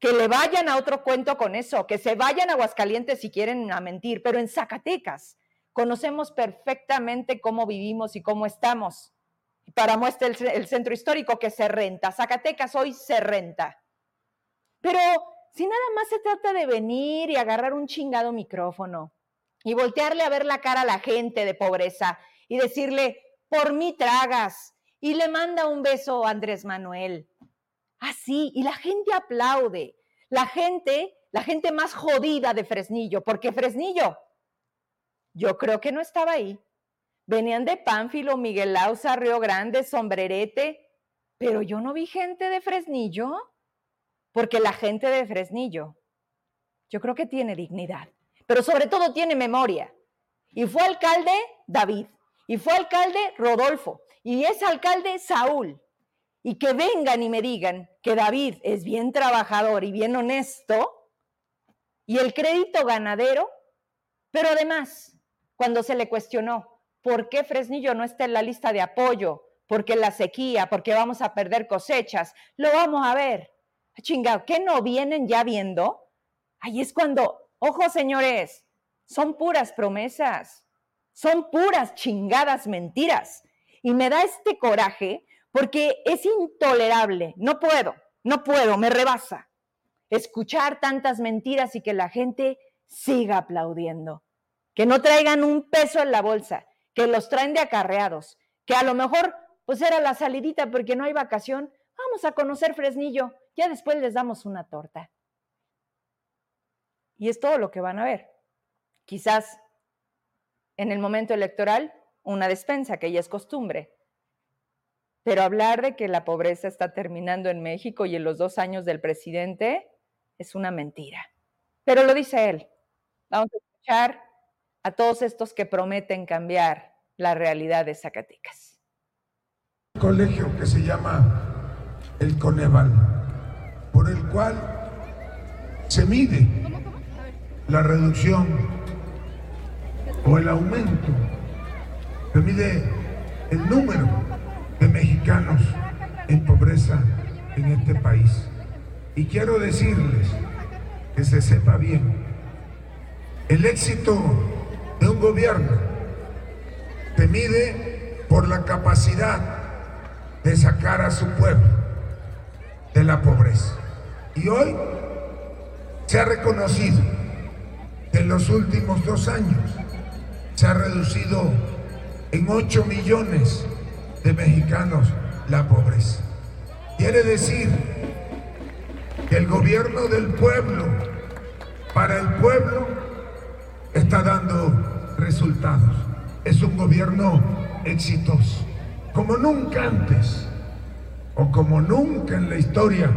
que le vayan a otro cuento con eso, que se vayan a Aguascalientes si quieren a mentir, pero en Zacatecas conocemos perfectamente cómo vivimos y cómo estamos. Para muestra el, el centro histórico que se renta, Zacatecas hoy se renta. Pero si nada más se trata de venir y agarrar un chingado micrófono y voltearle a ver la cara a la gente de pobreza y decirle, por mí tragas, y le manda un beso a Andrés Manuel. Así, y la gente aplaude. La gente, la gente más jodida de Fresnillo, porque Fresnillo, yo creo que no estaba ahí. Venían de Pánfilo, Miguel Lauza, Río Grande, Sombrerete, pero yo no vi gente de Fresnillo, porque la gente de Fresnillo, yo creo que tiene dignidad, pero sobre todo tiene memoria. Y fue alcalde David, y fue alcalde Rodolfo, y es alcalde Saúl. Y que vengan y me digan que David es bien trabajador y bien honesto, y el crédito ganadero, pero además, cuando se le cuestionó por qué Fresnillo no está en la lista de apoyo, porque la sequía, porque vamos a perder cosechas, lo vamos a ver. Ah, chingado, ¿qué no vienen ya viendo? Ahí es cuando, ojo señores, son puras promesas, son puras chingadas mentiras. Y me da este coraje porque es intolerable, no puedo, no puedo, me rebasa escuchar tantas mentiras y que la gente siga aplaudiendo, que no traigan un peso en la bolsa, que los traen de acarreados, que a lo mejor pues era la salidita porque no hay vacación, vamos a conocer Fresnillo, ya después les damos una torta. Y es todo lo que van a ver. Quizás en el momento electoral una despensa, que ya es costumbre. Pero hablar de que la pobreza está terminando en México y en los dos años del presidente es una mentira. Pero lo dice él. Vamos a escuchar a todos estos que prometen cambiar la realidad de Zacatecas. colegio que se llama el Coneval, por el cual se mide la reducción o el aumento, se mide el número de mexicanos en pobreza en este país. Y quiero decirles que se sepa bien, el éxito de un gobierno se mide por la capacidad de sacar a su pueblo de la pobreza. Y hoy se ha reconocido que en los últimos dos años se ha reducido en 8 millones de mexicanos la pobreza. Quiere decir que el gobierno del pueblo, para el pueblo, está dando resultados. Es un gobierno exitoso, como nunca antes o como nunca en la historia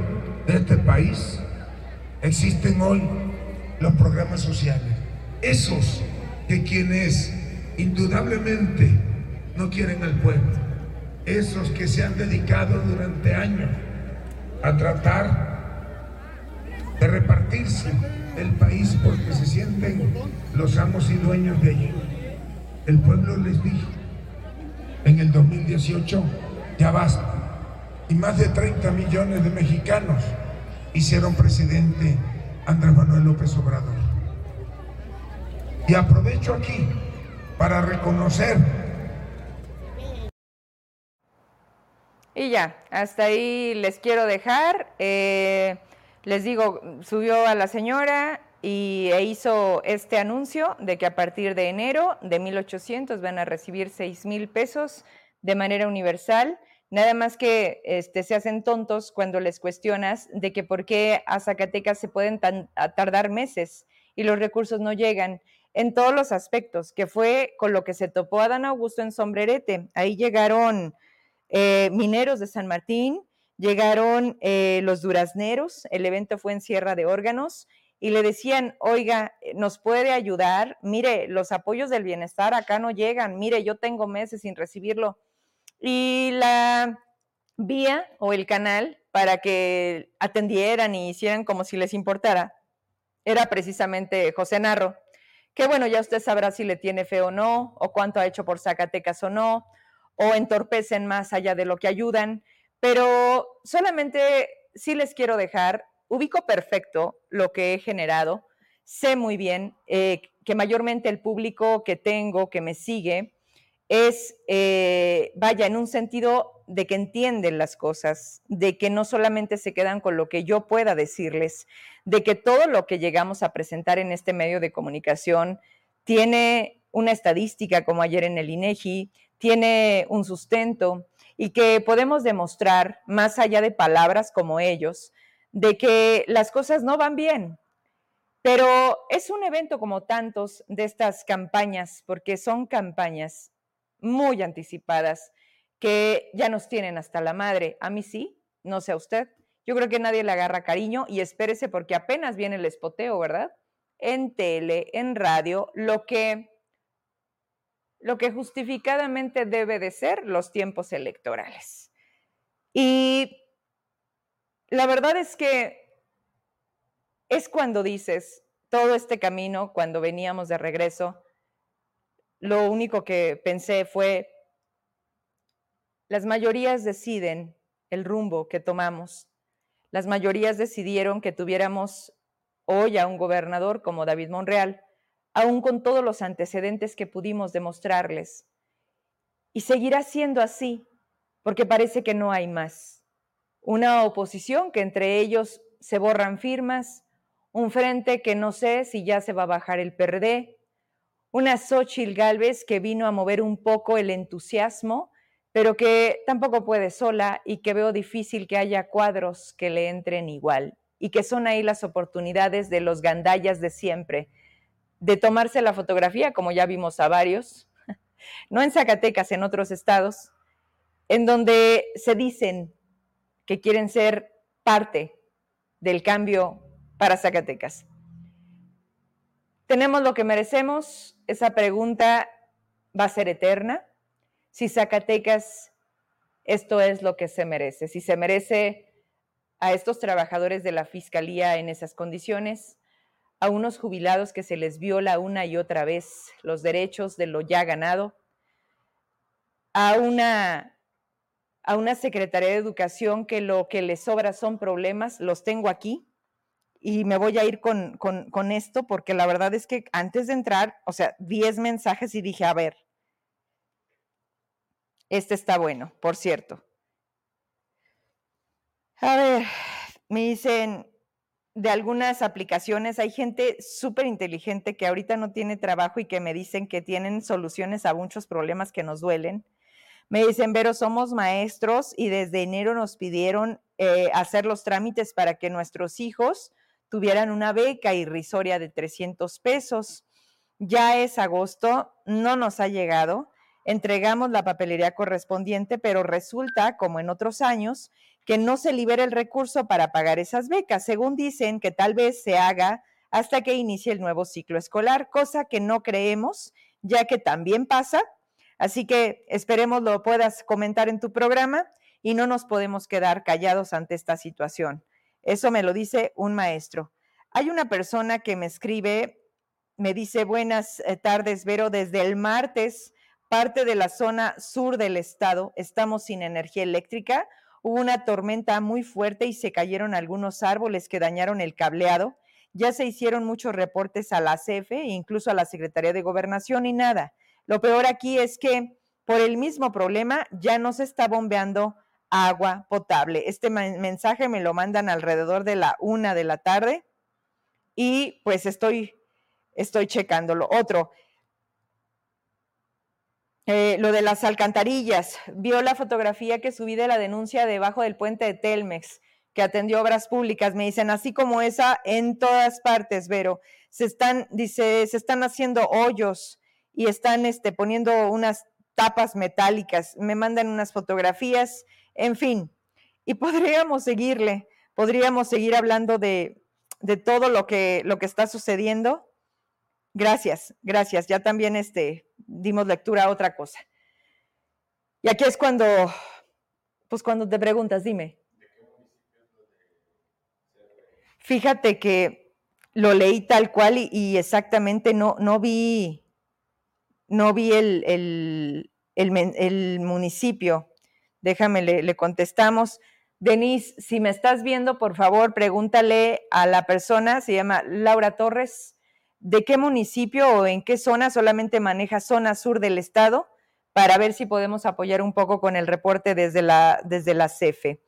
de este país, existen hoy los programas sociales. Esos quienes indudablemente no quieren al pueblo, esos que se han dedicado durante años a tratar de repartirse el país porque se sienten los amos y dueños de allí. El pueblo les dijo en el 2018, ya basta. Y más de 30 millones de mexicanos hicieron presidente Andrés Manuel López Obrador. Y aprovecho aquí para reconocer. Y ya, hasta ahí les quiero dejar. Eh, les digo, subió a la señora y e hizo este anuncio de que a partir de enero de 1800 van a recibir 6 mil pesos de manera universal. Nada más que este, se hacen tontos cuando les cuestionas de que por qué a Zacatecas se pueden tardar meses y los recursos no llegan en todos los aspectos, que fue con lo que se topó a Dan Augusto en Sombrerete. Ahí llegaron eh, mineros de San Martín, llegaron eh, los durazneros, el evento fue en Sierra de Órganos, y le decían, oiga, ¿nos puede ayudar? Mire, los apoyos del bienestar acá no llegan, mire, yo tengo meses sin recibirlo. Y la vía o el canal para que atendieran y hicieran como si les importara era precisamente José Narro, que bueno, ya usted sabrá si le tiene fe o no, o cuánto ha hecho por Zacatecas o no, o entorpecen más allá de lo que ayudan, pero solamente sí les quiero dejar, ubico perfecto lo que he generado, sé muy bien eh, que mayormente el público que tengo, que me sigue, es, eh, vaya, en un sentido de que entienden las cosas, de que no solamente se quedan con lo que yo pueda decirles, de que todo lo que llegamos a presentar en este medio de comunicación tiene una estadística como ayer en el INEGI, tiene un sustento y que podemos demostrar, más allá de palabras como ellos, de que las cosas no van bien. Pero es un evento como tantos de estas campañas, porque son campañas muy anticipadas que ya nos tienen hasta la madre. A mí sí, no sé a usted. Yo creo que nadie le agarra cariño y espérese porque apenas viene el espoteo, ¿verdad? En tele, en radio, lo que lo que justificadamente debe de ser los tiempos electorales. Y la verdad es que es cuando dices, todo este camino, cuando veníamos de regreso, lo único que pensé fue, las mayorías deciden el rumbo que tomamos. Las mayorías decidieron que tuviéramos hoy a un gobernador como David Monreal, aún con todos los antecedentes que pudimos demostrarles. Y seguirá siendo así, porque parece que no hay más. Una oposición que entre ellos se borran firmas, un frente que no sé si ya se va a bajar el PRD, una Xochitl Galvez que vino a mover un poco el entusiasmo, pero que tampoco puede sola y que veo difícil que haya cuadros que le entren igual y que son ahí las oportunidades de los gandallas de siempre, de tomarse la fotografía, como ya vimos a varios, no en Zacatecas, en otros estados, en donde se dicen que quieren ser parte del cambio para Zacatecas. ¿Tenemos lo que merecemos? Esa pregunta va a ser eterna. Si Zacatecas esto es lo que se merece, si se merece a estos trabajadores de la Fiscalía en esas condiciones, a unos jubilados que se les viola una y otra vez los derechos de lo ya ganado, a una, a una Secretaría de Educación que lo que les sobra son problemas, los tengo aquí, y me voy a ir con, con, esto porque la verdad es que antes de entrar, o sea, 10 mensajes y dije, a ver, este está bueno, por cierto. A ver, me dicen, de algunas aplicaciones, hay gente súper inteligente que ahorita no tiene trabajo y que me dicen que tienen soluciones a muchos problemas que nos duelen. Me dicen, Vero, somos maestros y desde enero nos pidieron eh, hacer los trámites para que nuestros hijos tuvieran una beca irrisoria de 300 pesos. Ya es agosto, no nos ha llegado. Entregamos la papelería correspondiente, pero resulta, como en otros años, que no se libera el recurso para pagar esas becas, según dicen que tal vez se haga hasta que inicie el nuevo ciclo escolar, cosa que no creemos, ya que también pasa. Así que esperemos lo puedas comentar en tu programa y no nos podemos quedar callados ante esta situación. Eso me lo dice un maestro. Hay una persona que me escribe, me dice buenas eh, tardes, Vero, desde el martes, parte de la zona sur del estado, estamos sin energía eléctrica Hubo una tormenta muy fuerte y se cayeron algunos árboles que dañaron el cableado. Ya se hicieron muchos reportes a la CFE e incluso a la Secretaría de Gobernación y nada. Lo peor aquí es que por el mismo problema ya no se está bombeando agua potable. Este mensaje me lo mandan alrededor de la una de la tarde y pues estoy, estoy checándolo. Otro, eh, lo de las alcantarillas, vio la fotografía que subí de la denuncia debajo del puente de Telmex, que atendió obras públicas. Me dicen, así como esa, en todas partes, Vero. Se están, dice, se están haciendo hoyos y están este, poniendo unas tapas metálicas. Me mandan unas fotografías, en fin. Y podríamos seguirle, podríamos seguir hablando de, de todo lo que, lo que está sucediendo. Gracias, gracias. Ya también este, dimos lectura a otra cosa. Y aquí es cuando, pues cuando te preguntas, dime. Fíjate que lo leí tal cual y, exactamente no, no vi, no vi el, el, el, municipio. Déjame, le, le contestamos. Denise, si me estás viendo, por favor, pregúntale a la persona, se llama Laura Torres, de qué municipio o en qué zona, solamente maneja zona sur del estado, para ver si podemos apoyar un poco con el reporte desde la, desde la CEFE.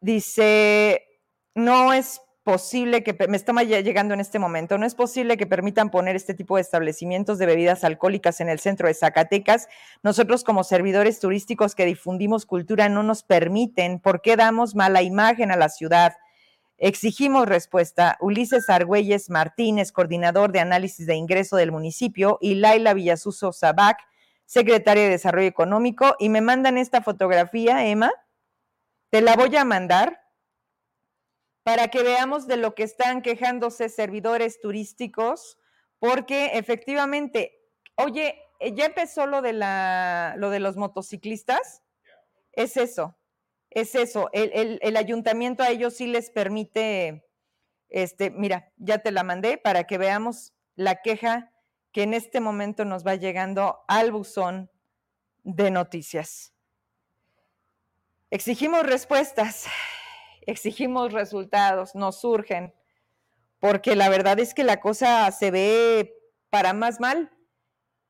Dice, no es posible que, me está llegando en este momento, no es posible que permitan poner este tipo de establecimientos de bebidas alcohólicas en el centro de Zacatecas. Nosotros como servidores turísticos que difundimos cultura no nos permiten. ¿Por qué damos mala imagen a la ciudad? Exigimos respuesta. Ulises Argüelles Martínez, coordinador de análisis de ingreso del municipio, y Laila Villasuso Sabac, secretaria de Desarrollo Económico, y me mandan esta fotografía, Emma. Te la voy a mandar para que veamos de lo que están quejándose servidores turísticos, porque efectivamente, oye, ya empezó lo de, la, lo de los motociclistas, es eso, es eso, el, ayuntamiento a ellos sí les permite, este, mira, ya te la mandé para que veamos la queja que en este momento nos va llegando al buzón de noticias. Exigimos respuestas exigimos resultados, nos surgen, porque la verdad es que la cosa se ve para más mal.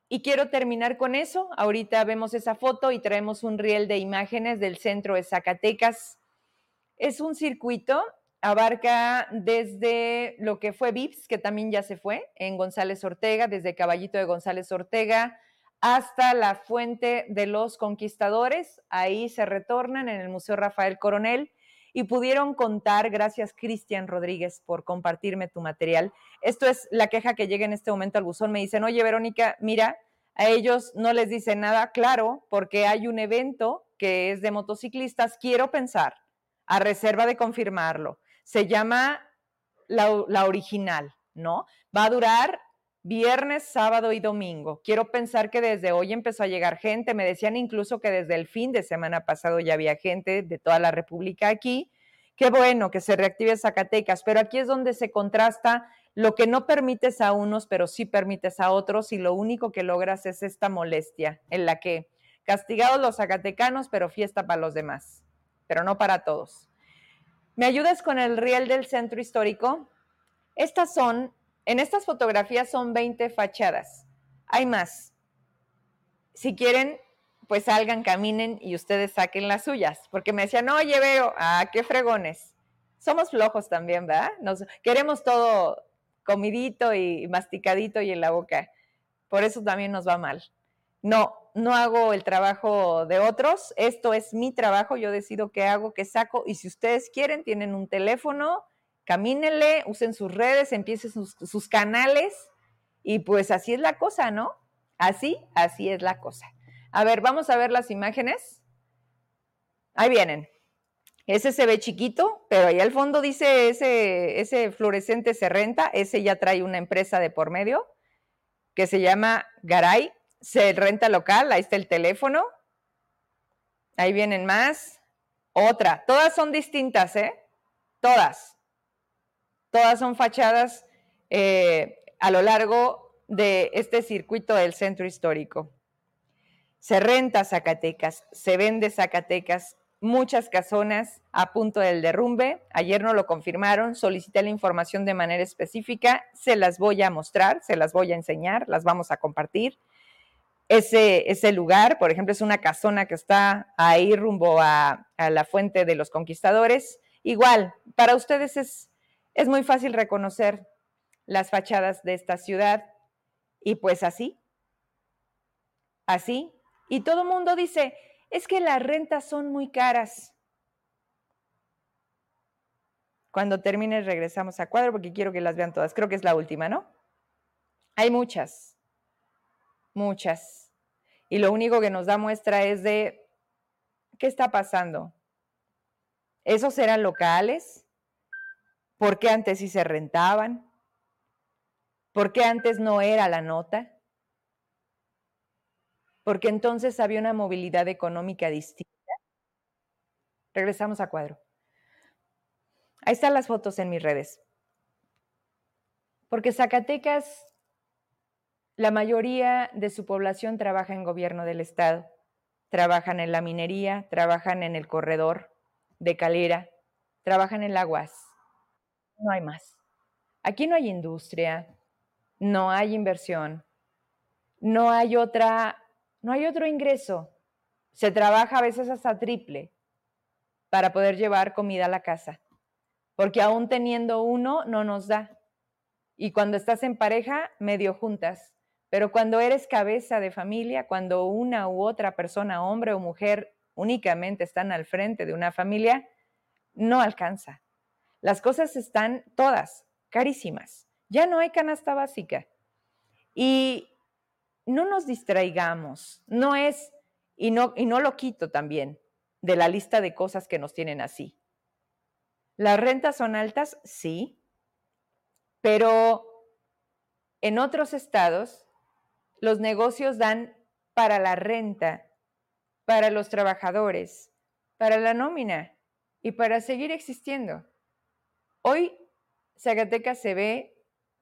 Y quiero terminar con eso. Ahorita vemos esa foto y traemos un riel de imágenes del centro de Zacatecas. Es un circuito, abarca desde lo que fue VIPS, que también ya se fue, en González Ortega, desde Caballito de González Ortega, hasta la Fuente de los Conquistadores. Ahí se retornan en el Museo Rafael Coronel y pudieron contar, gracias Cristian Rodríguez por compartirme tu material. Esto es la queja que llega en este momento al buzón. Me dicen, oye Verónica, mira, a ellos no les dice nada claro porque hay un evento que es de motociclistas, quiero pensar, a reserva de confirmarlo. Se llama la, la original, ¿no? Va a durar viernes, sábado y domingo. Quiero pensar que desde hoy empezó a llegar gente. Me decían incluso que desde el fin de semana pasado ya había gente de toda la República aquí. Qué bueno que se reactive Zacatecas, pero aquí es donde se contrasta lo que no permites a unos, pero sí permites a otros y lo único que logras es esta molestia en la que castigados los zacatecanos, pero fiesta para los demás, pero no para todos. ¿Me ayudas con el riel del centro histórico? Estas son en estas fotografías son 20 fachadas. Hay más. Si quieren, pues salgan, caminen y ustedes saquen las suyas. Porque me decían, oye, veo, ah, qué fregones. Somos flojos también, ¿verdad? Nos queremos todo comidito y masticadito y en la boca. Por eso también nos va mal. No, no hago el trabajo de otros. Esto es mi trabajo. Yo decido qué hago, qué saco. Y si ustedes quieren, tienen un teléfono, camínenle, usen sus redes, empiecen sus, canales y pues así es la cosa, ¿no? Así, así es la cosa. A ver, vamos a ver las imágenes. Ahí vienen. Ese se ve chiquito, pero ahí al fondo dice ese, ese fluorescente se renta. Ese ya trae una empresa de por medio que se llama Garay. Se renta local, ahí está el teléfono. Ahí vienen más. Otra. Todas son distintas, ¿eh? Todas. Todas son fachadas eh, a lo largo de este circuito del centro histórico. Se renta Zacatecas, se vende Zacatecas, muchas casonas a punto del derrumbe. Ayer no lo confirmaron, solicité la información de manera específica, se las voy a mostrar, se las voy a enseñar, las vamos a compartir. Ese, lugar, por ejemplo, es una casona que está ahí rumbo a la fuente de los conquistadores. Igual, para ustedes es es muy fácil reconocer las fachadas de esta ciudad y pues así, así. Y todo el mundo dice, es que las rentas son muy caras. Cuando termine regresamos a cuadro porque quiero que las vean todas. Creo que es la última, ¿no? Hay muchas, muchas. Y lo único que nos da muestra es de qué está pasando. ¿Esos eran locales? ¿Por qué antes sí se rentaban? ¿Por qué antes no era la nota? Porque entonces había una movilidad económica distinta. Regresamos a cuadro. Ahí están las fotos en mis redes. Porque Zacatecas, la mayoría de su población trabaja en gobierno del Estado. Trabajan en la minería, trabajan en el corredor de Calera, trabajan en la UAS no hay más. Aquí no hay industria, no hay inversión, no hay otra no hay otro ingreso. Se trabaja a veces hasta triple para poder llevar comida a la casa, porque aún teniendo uno no nos da. Y cuando estás en pareja, medio juntas. Pero cuando eres cabeza de familia, cuando una u otra persona, hombre o mujer, únicamente están al frente de una familia, no alcanza. Las cosas están todas carísimas. Ya no hay canasta básica. Y no nos distraigamos. No es, y no, y no lo quito también de la lista de cosas que nos tienen así. Las rentas son altas, sí, pero en otros estados los negocios dan para la renta, para los trabajadores, para la nómina y para seguir existiendo. Hoy Zacatecas se ve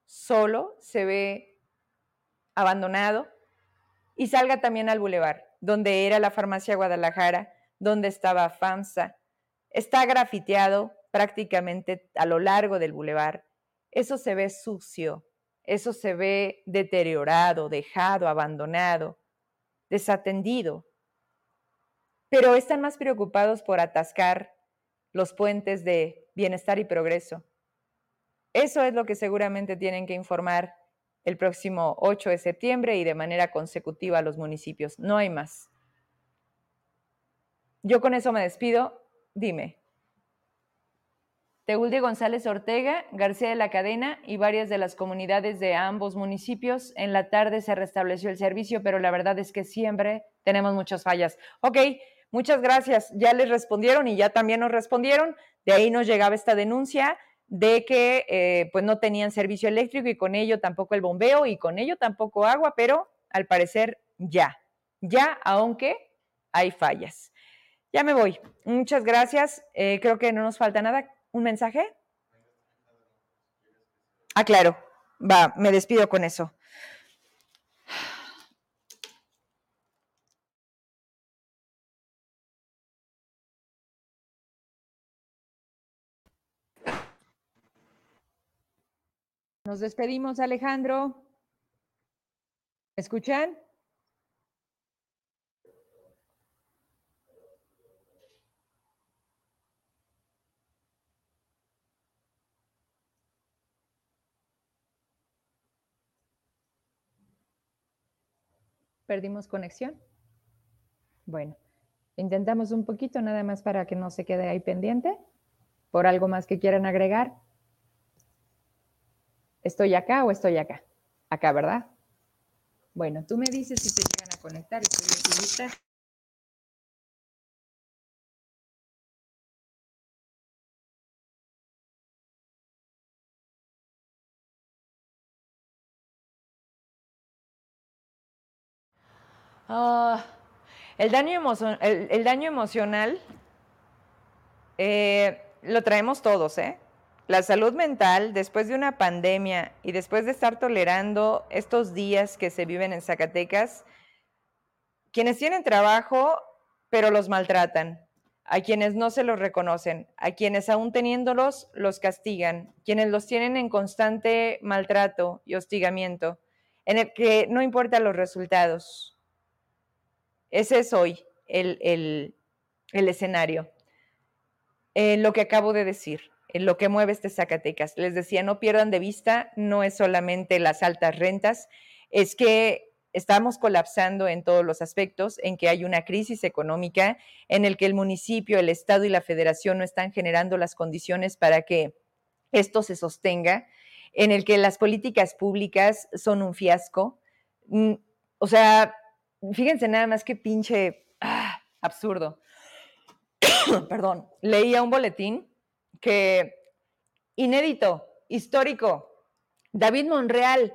solo, se ve abandonado y salga también al bulevar, donde era la farmacia Guadalajara, donde estaba FAMSA. Está grafiteado prácticamente a lo largo del bulevar. Eso se ve sucio, eso se ve deteriorado, dejado, abandonado, desatendido. Pero están más preocupados por atascar los puentes de bienestar y progreso. Eso es lo que seguramente tienen que informar el próximo 8 de septiembre y de manera consecutiva a los municipios. No hay más. Yo con eso me despido. Dime. Teulde González Ortega, García de la Cadena y varias de las comunidades de ambos municipios. En la tarde se restableció el servicio, pero la verdad es que siempre tenemos muchas fallas. Ok, muchas gracias. Ya les respondieron y ya también nos respondieron. De ahí nos llegaba esta denuncia de que eh, pues no tenían servicio eléctrico y con ello tampoco el bombeo y con ello tampoco agua, pero al parecer ya, ya, aunque hay fallas. Ya me voy. Muchas gracias. Eh, creo que no nos falta nada. ¿Un mensaje? Ah, claro. Va, me despido con eso. Nos despedimos, Alejandro. ¿Me escuchan? ¿Perdimos conexión? Bueno, intentamos un poquito nada más para que no se quede ahí pendiente. ¿Por algo más que quieran agregar? ¿Estoy acá o estoy acá? Acá, ¿verdad? Bueno, tú me dices si se llegan a conectar. Estoy lista. Ah, el, daño el, daño emocional eh, lo traemos todos, ¿eh? La salud mental, después de una pandemia y después de estar tolerando estos días que se viven en Zacatecas, quienes tienen trabajo, pero los maltratan, a quienes no se los reconocen, a quienes aún teniéndolos los castigan, quienes los tienen en constante maltrato y hostigamiento, en el que no importan los resultados, ese es hoy el, escenario. En lo que acabo de decir, lo que mueve este Zacatecas. Les decía, no pierdan de vista, no es solamente las altas rentas, es que estamos colapsando en todos los aspectos, en que hay una crisis económica, en el que el municipio, el Estado y la Federación no están generando las condiciones para que esto se sostenga, en el que las políticas públicas son un fiasco. Mm, o sea, fíjense nada más qué pinche ah, absurdo. Perdón, leía un boletín que inédito, histórico, David Monreal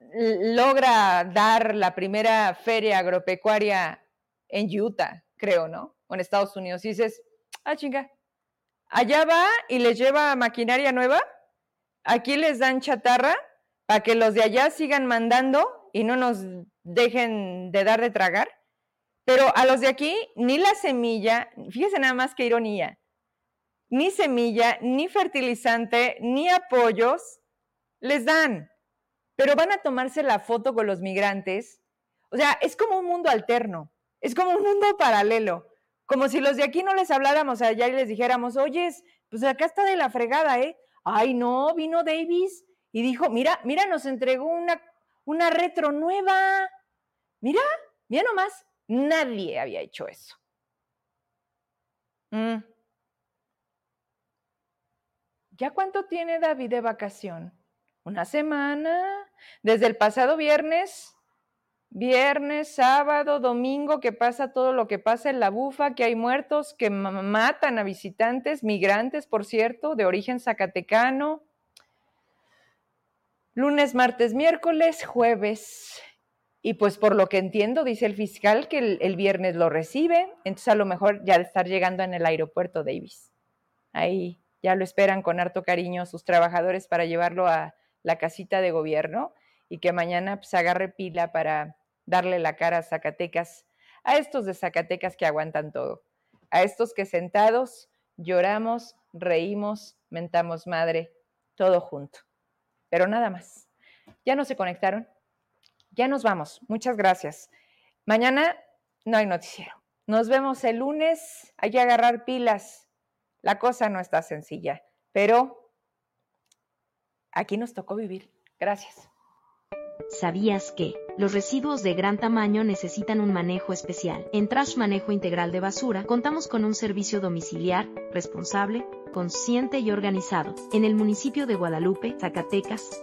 logra dar la primera feria agropecuaria en Utah, creo, ¿no? O en Estados Unidos. Y dices, ah, chinga, allá va y les lleva maquinaria nueva, aquí les dan chatarra para que los de allá sigan mandando y no nos dejen de dar de tragar, pero a los de aquí ni la semilla, fíjese nada más qué ironía, ni semilla, ni fertilizante, ni apoyos les dan, pero van a tomarse la foto con los migrantes. O sea, es como un mundo alterno, es como un mundo paralelo, como si los de aquí no les habláramos allá y les dijéramos, oyes, pues acá está de la fregada, ¿eh? Ay, no, vino Davis y dijo, mira, mira, nos entregó una, una retro nueva. Mira, mira nomás, nadie había hecho eso. Mm. ¿Ya cuánto tiene David de vacación? Una semana. Desde el pasado viernes, viernes, sábado, domingo, que pasa todo lo que pasa en la bufa, que hay muertos, que matan a visitantes, migrantes, por cierto, de origen zacatecano. Lunes, martes, miércoles, jueves. Y pues por lo que entiendo, dice el fiscal que el, viernes lo recibe, entonces a lo mejor ya de estar llegando en el aeropuerto Davis. Ahí ya lo esperan con harto cariño sus trabajadores para llevarlo a la casita de gobierno y que mañana pues agarre pila para darle la cara a Zacatecas, a estos de Zacatecas que aguantan todo, a estos que sentados lloramos, reímos, mentamos madre, todo junto. Pero nada más. ¿Ya no se conectaron? Ya nos vamos. Muchas gracias. Mañana no hay noticiero. Nos vemos el lunes. Hay que agarrar pilas. La cosa no está sencilla, pero aquí nos tocó vivir. Gracias. ¿Sabías que los residuos de gran tamaño necesitan un manejo especial? En Trash Manejo Integral de Basura contamos con un servicio domiciliar, responsable, consciente y organizado, en el municipio de Guadalupe, Zacatecas,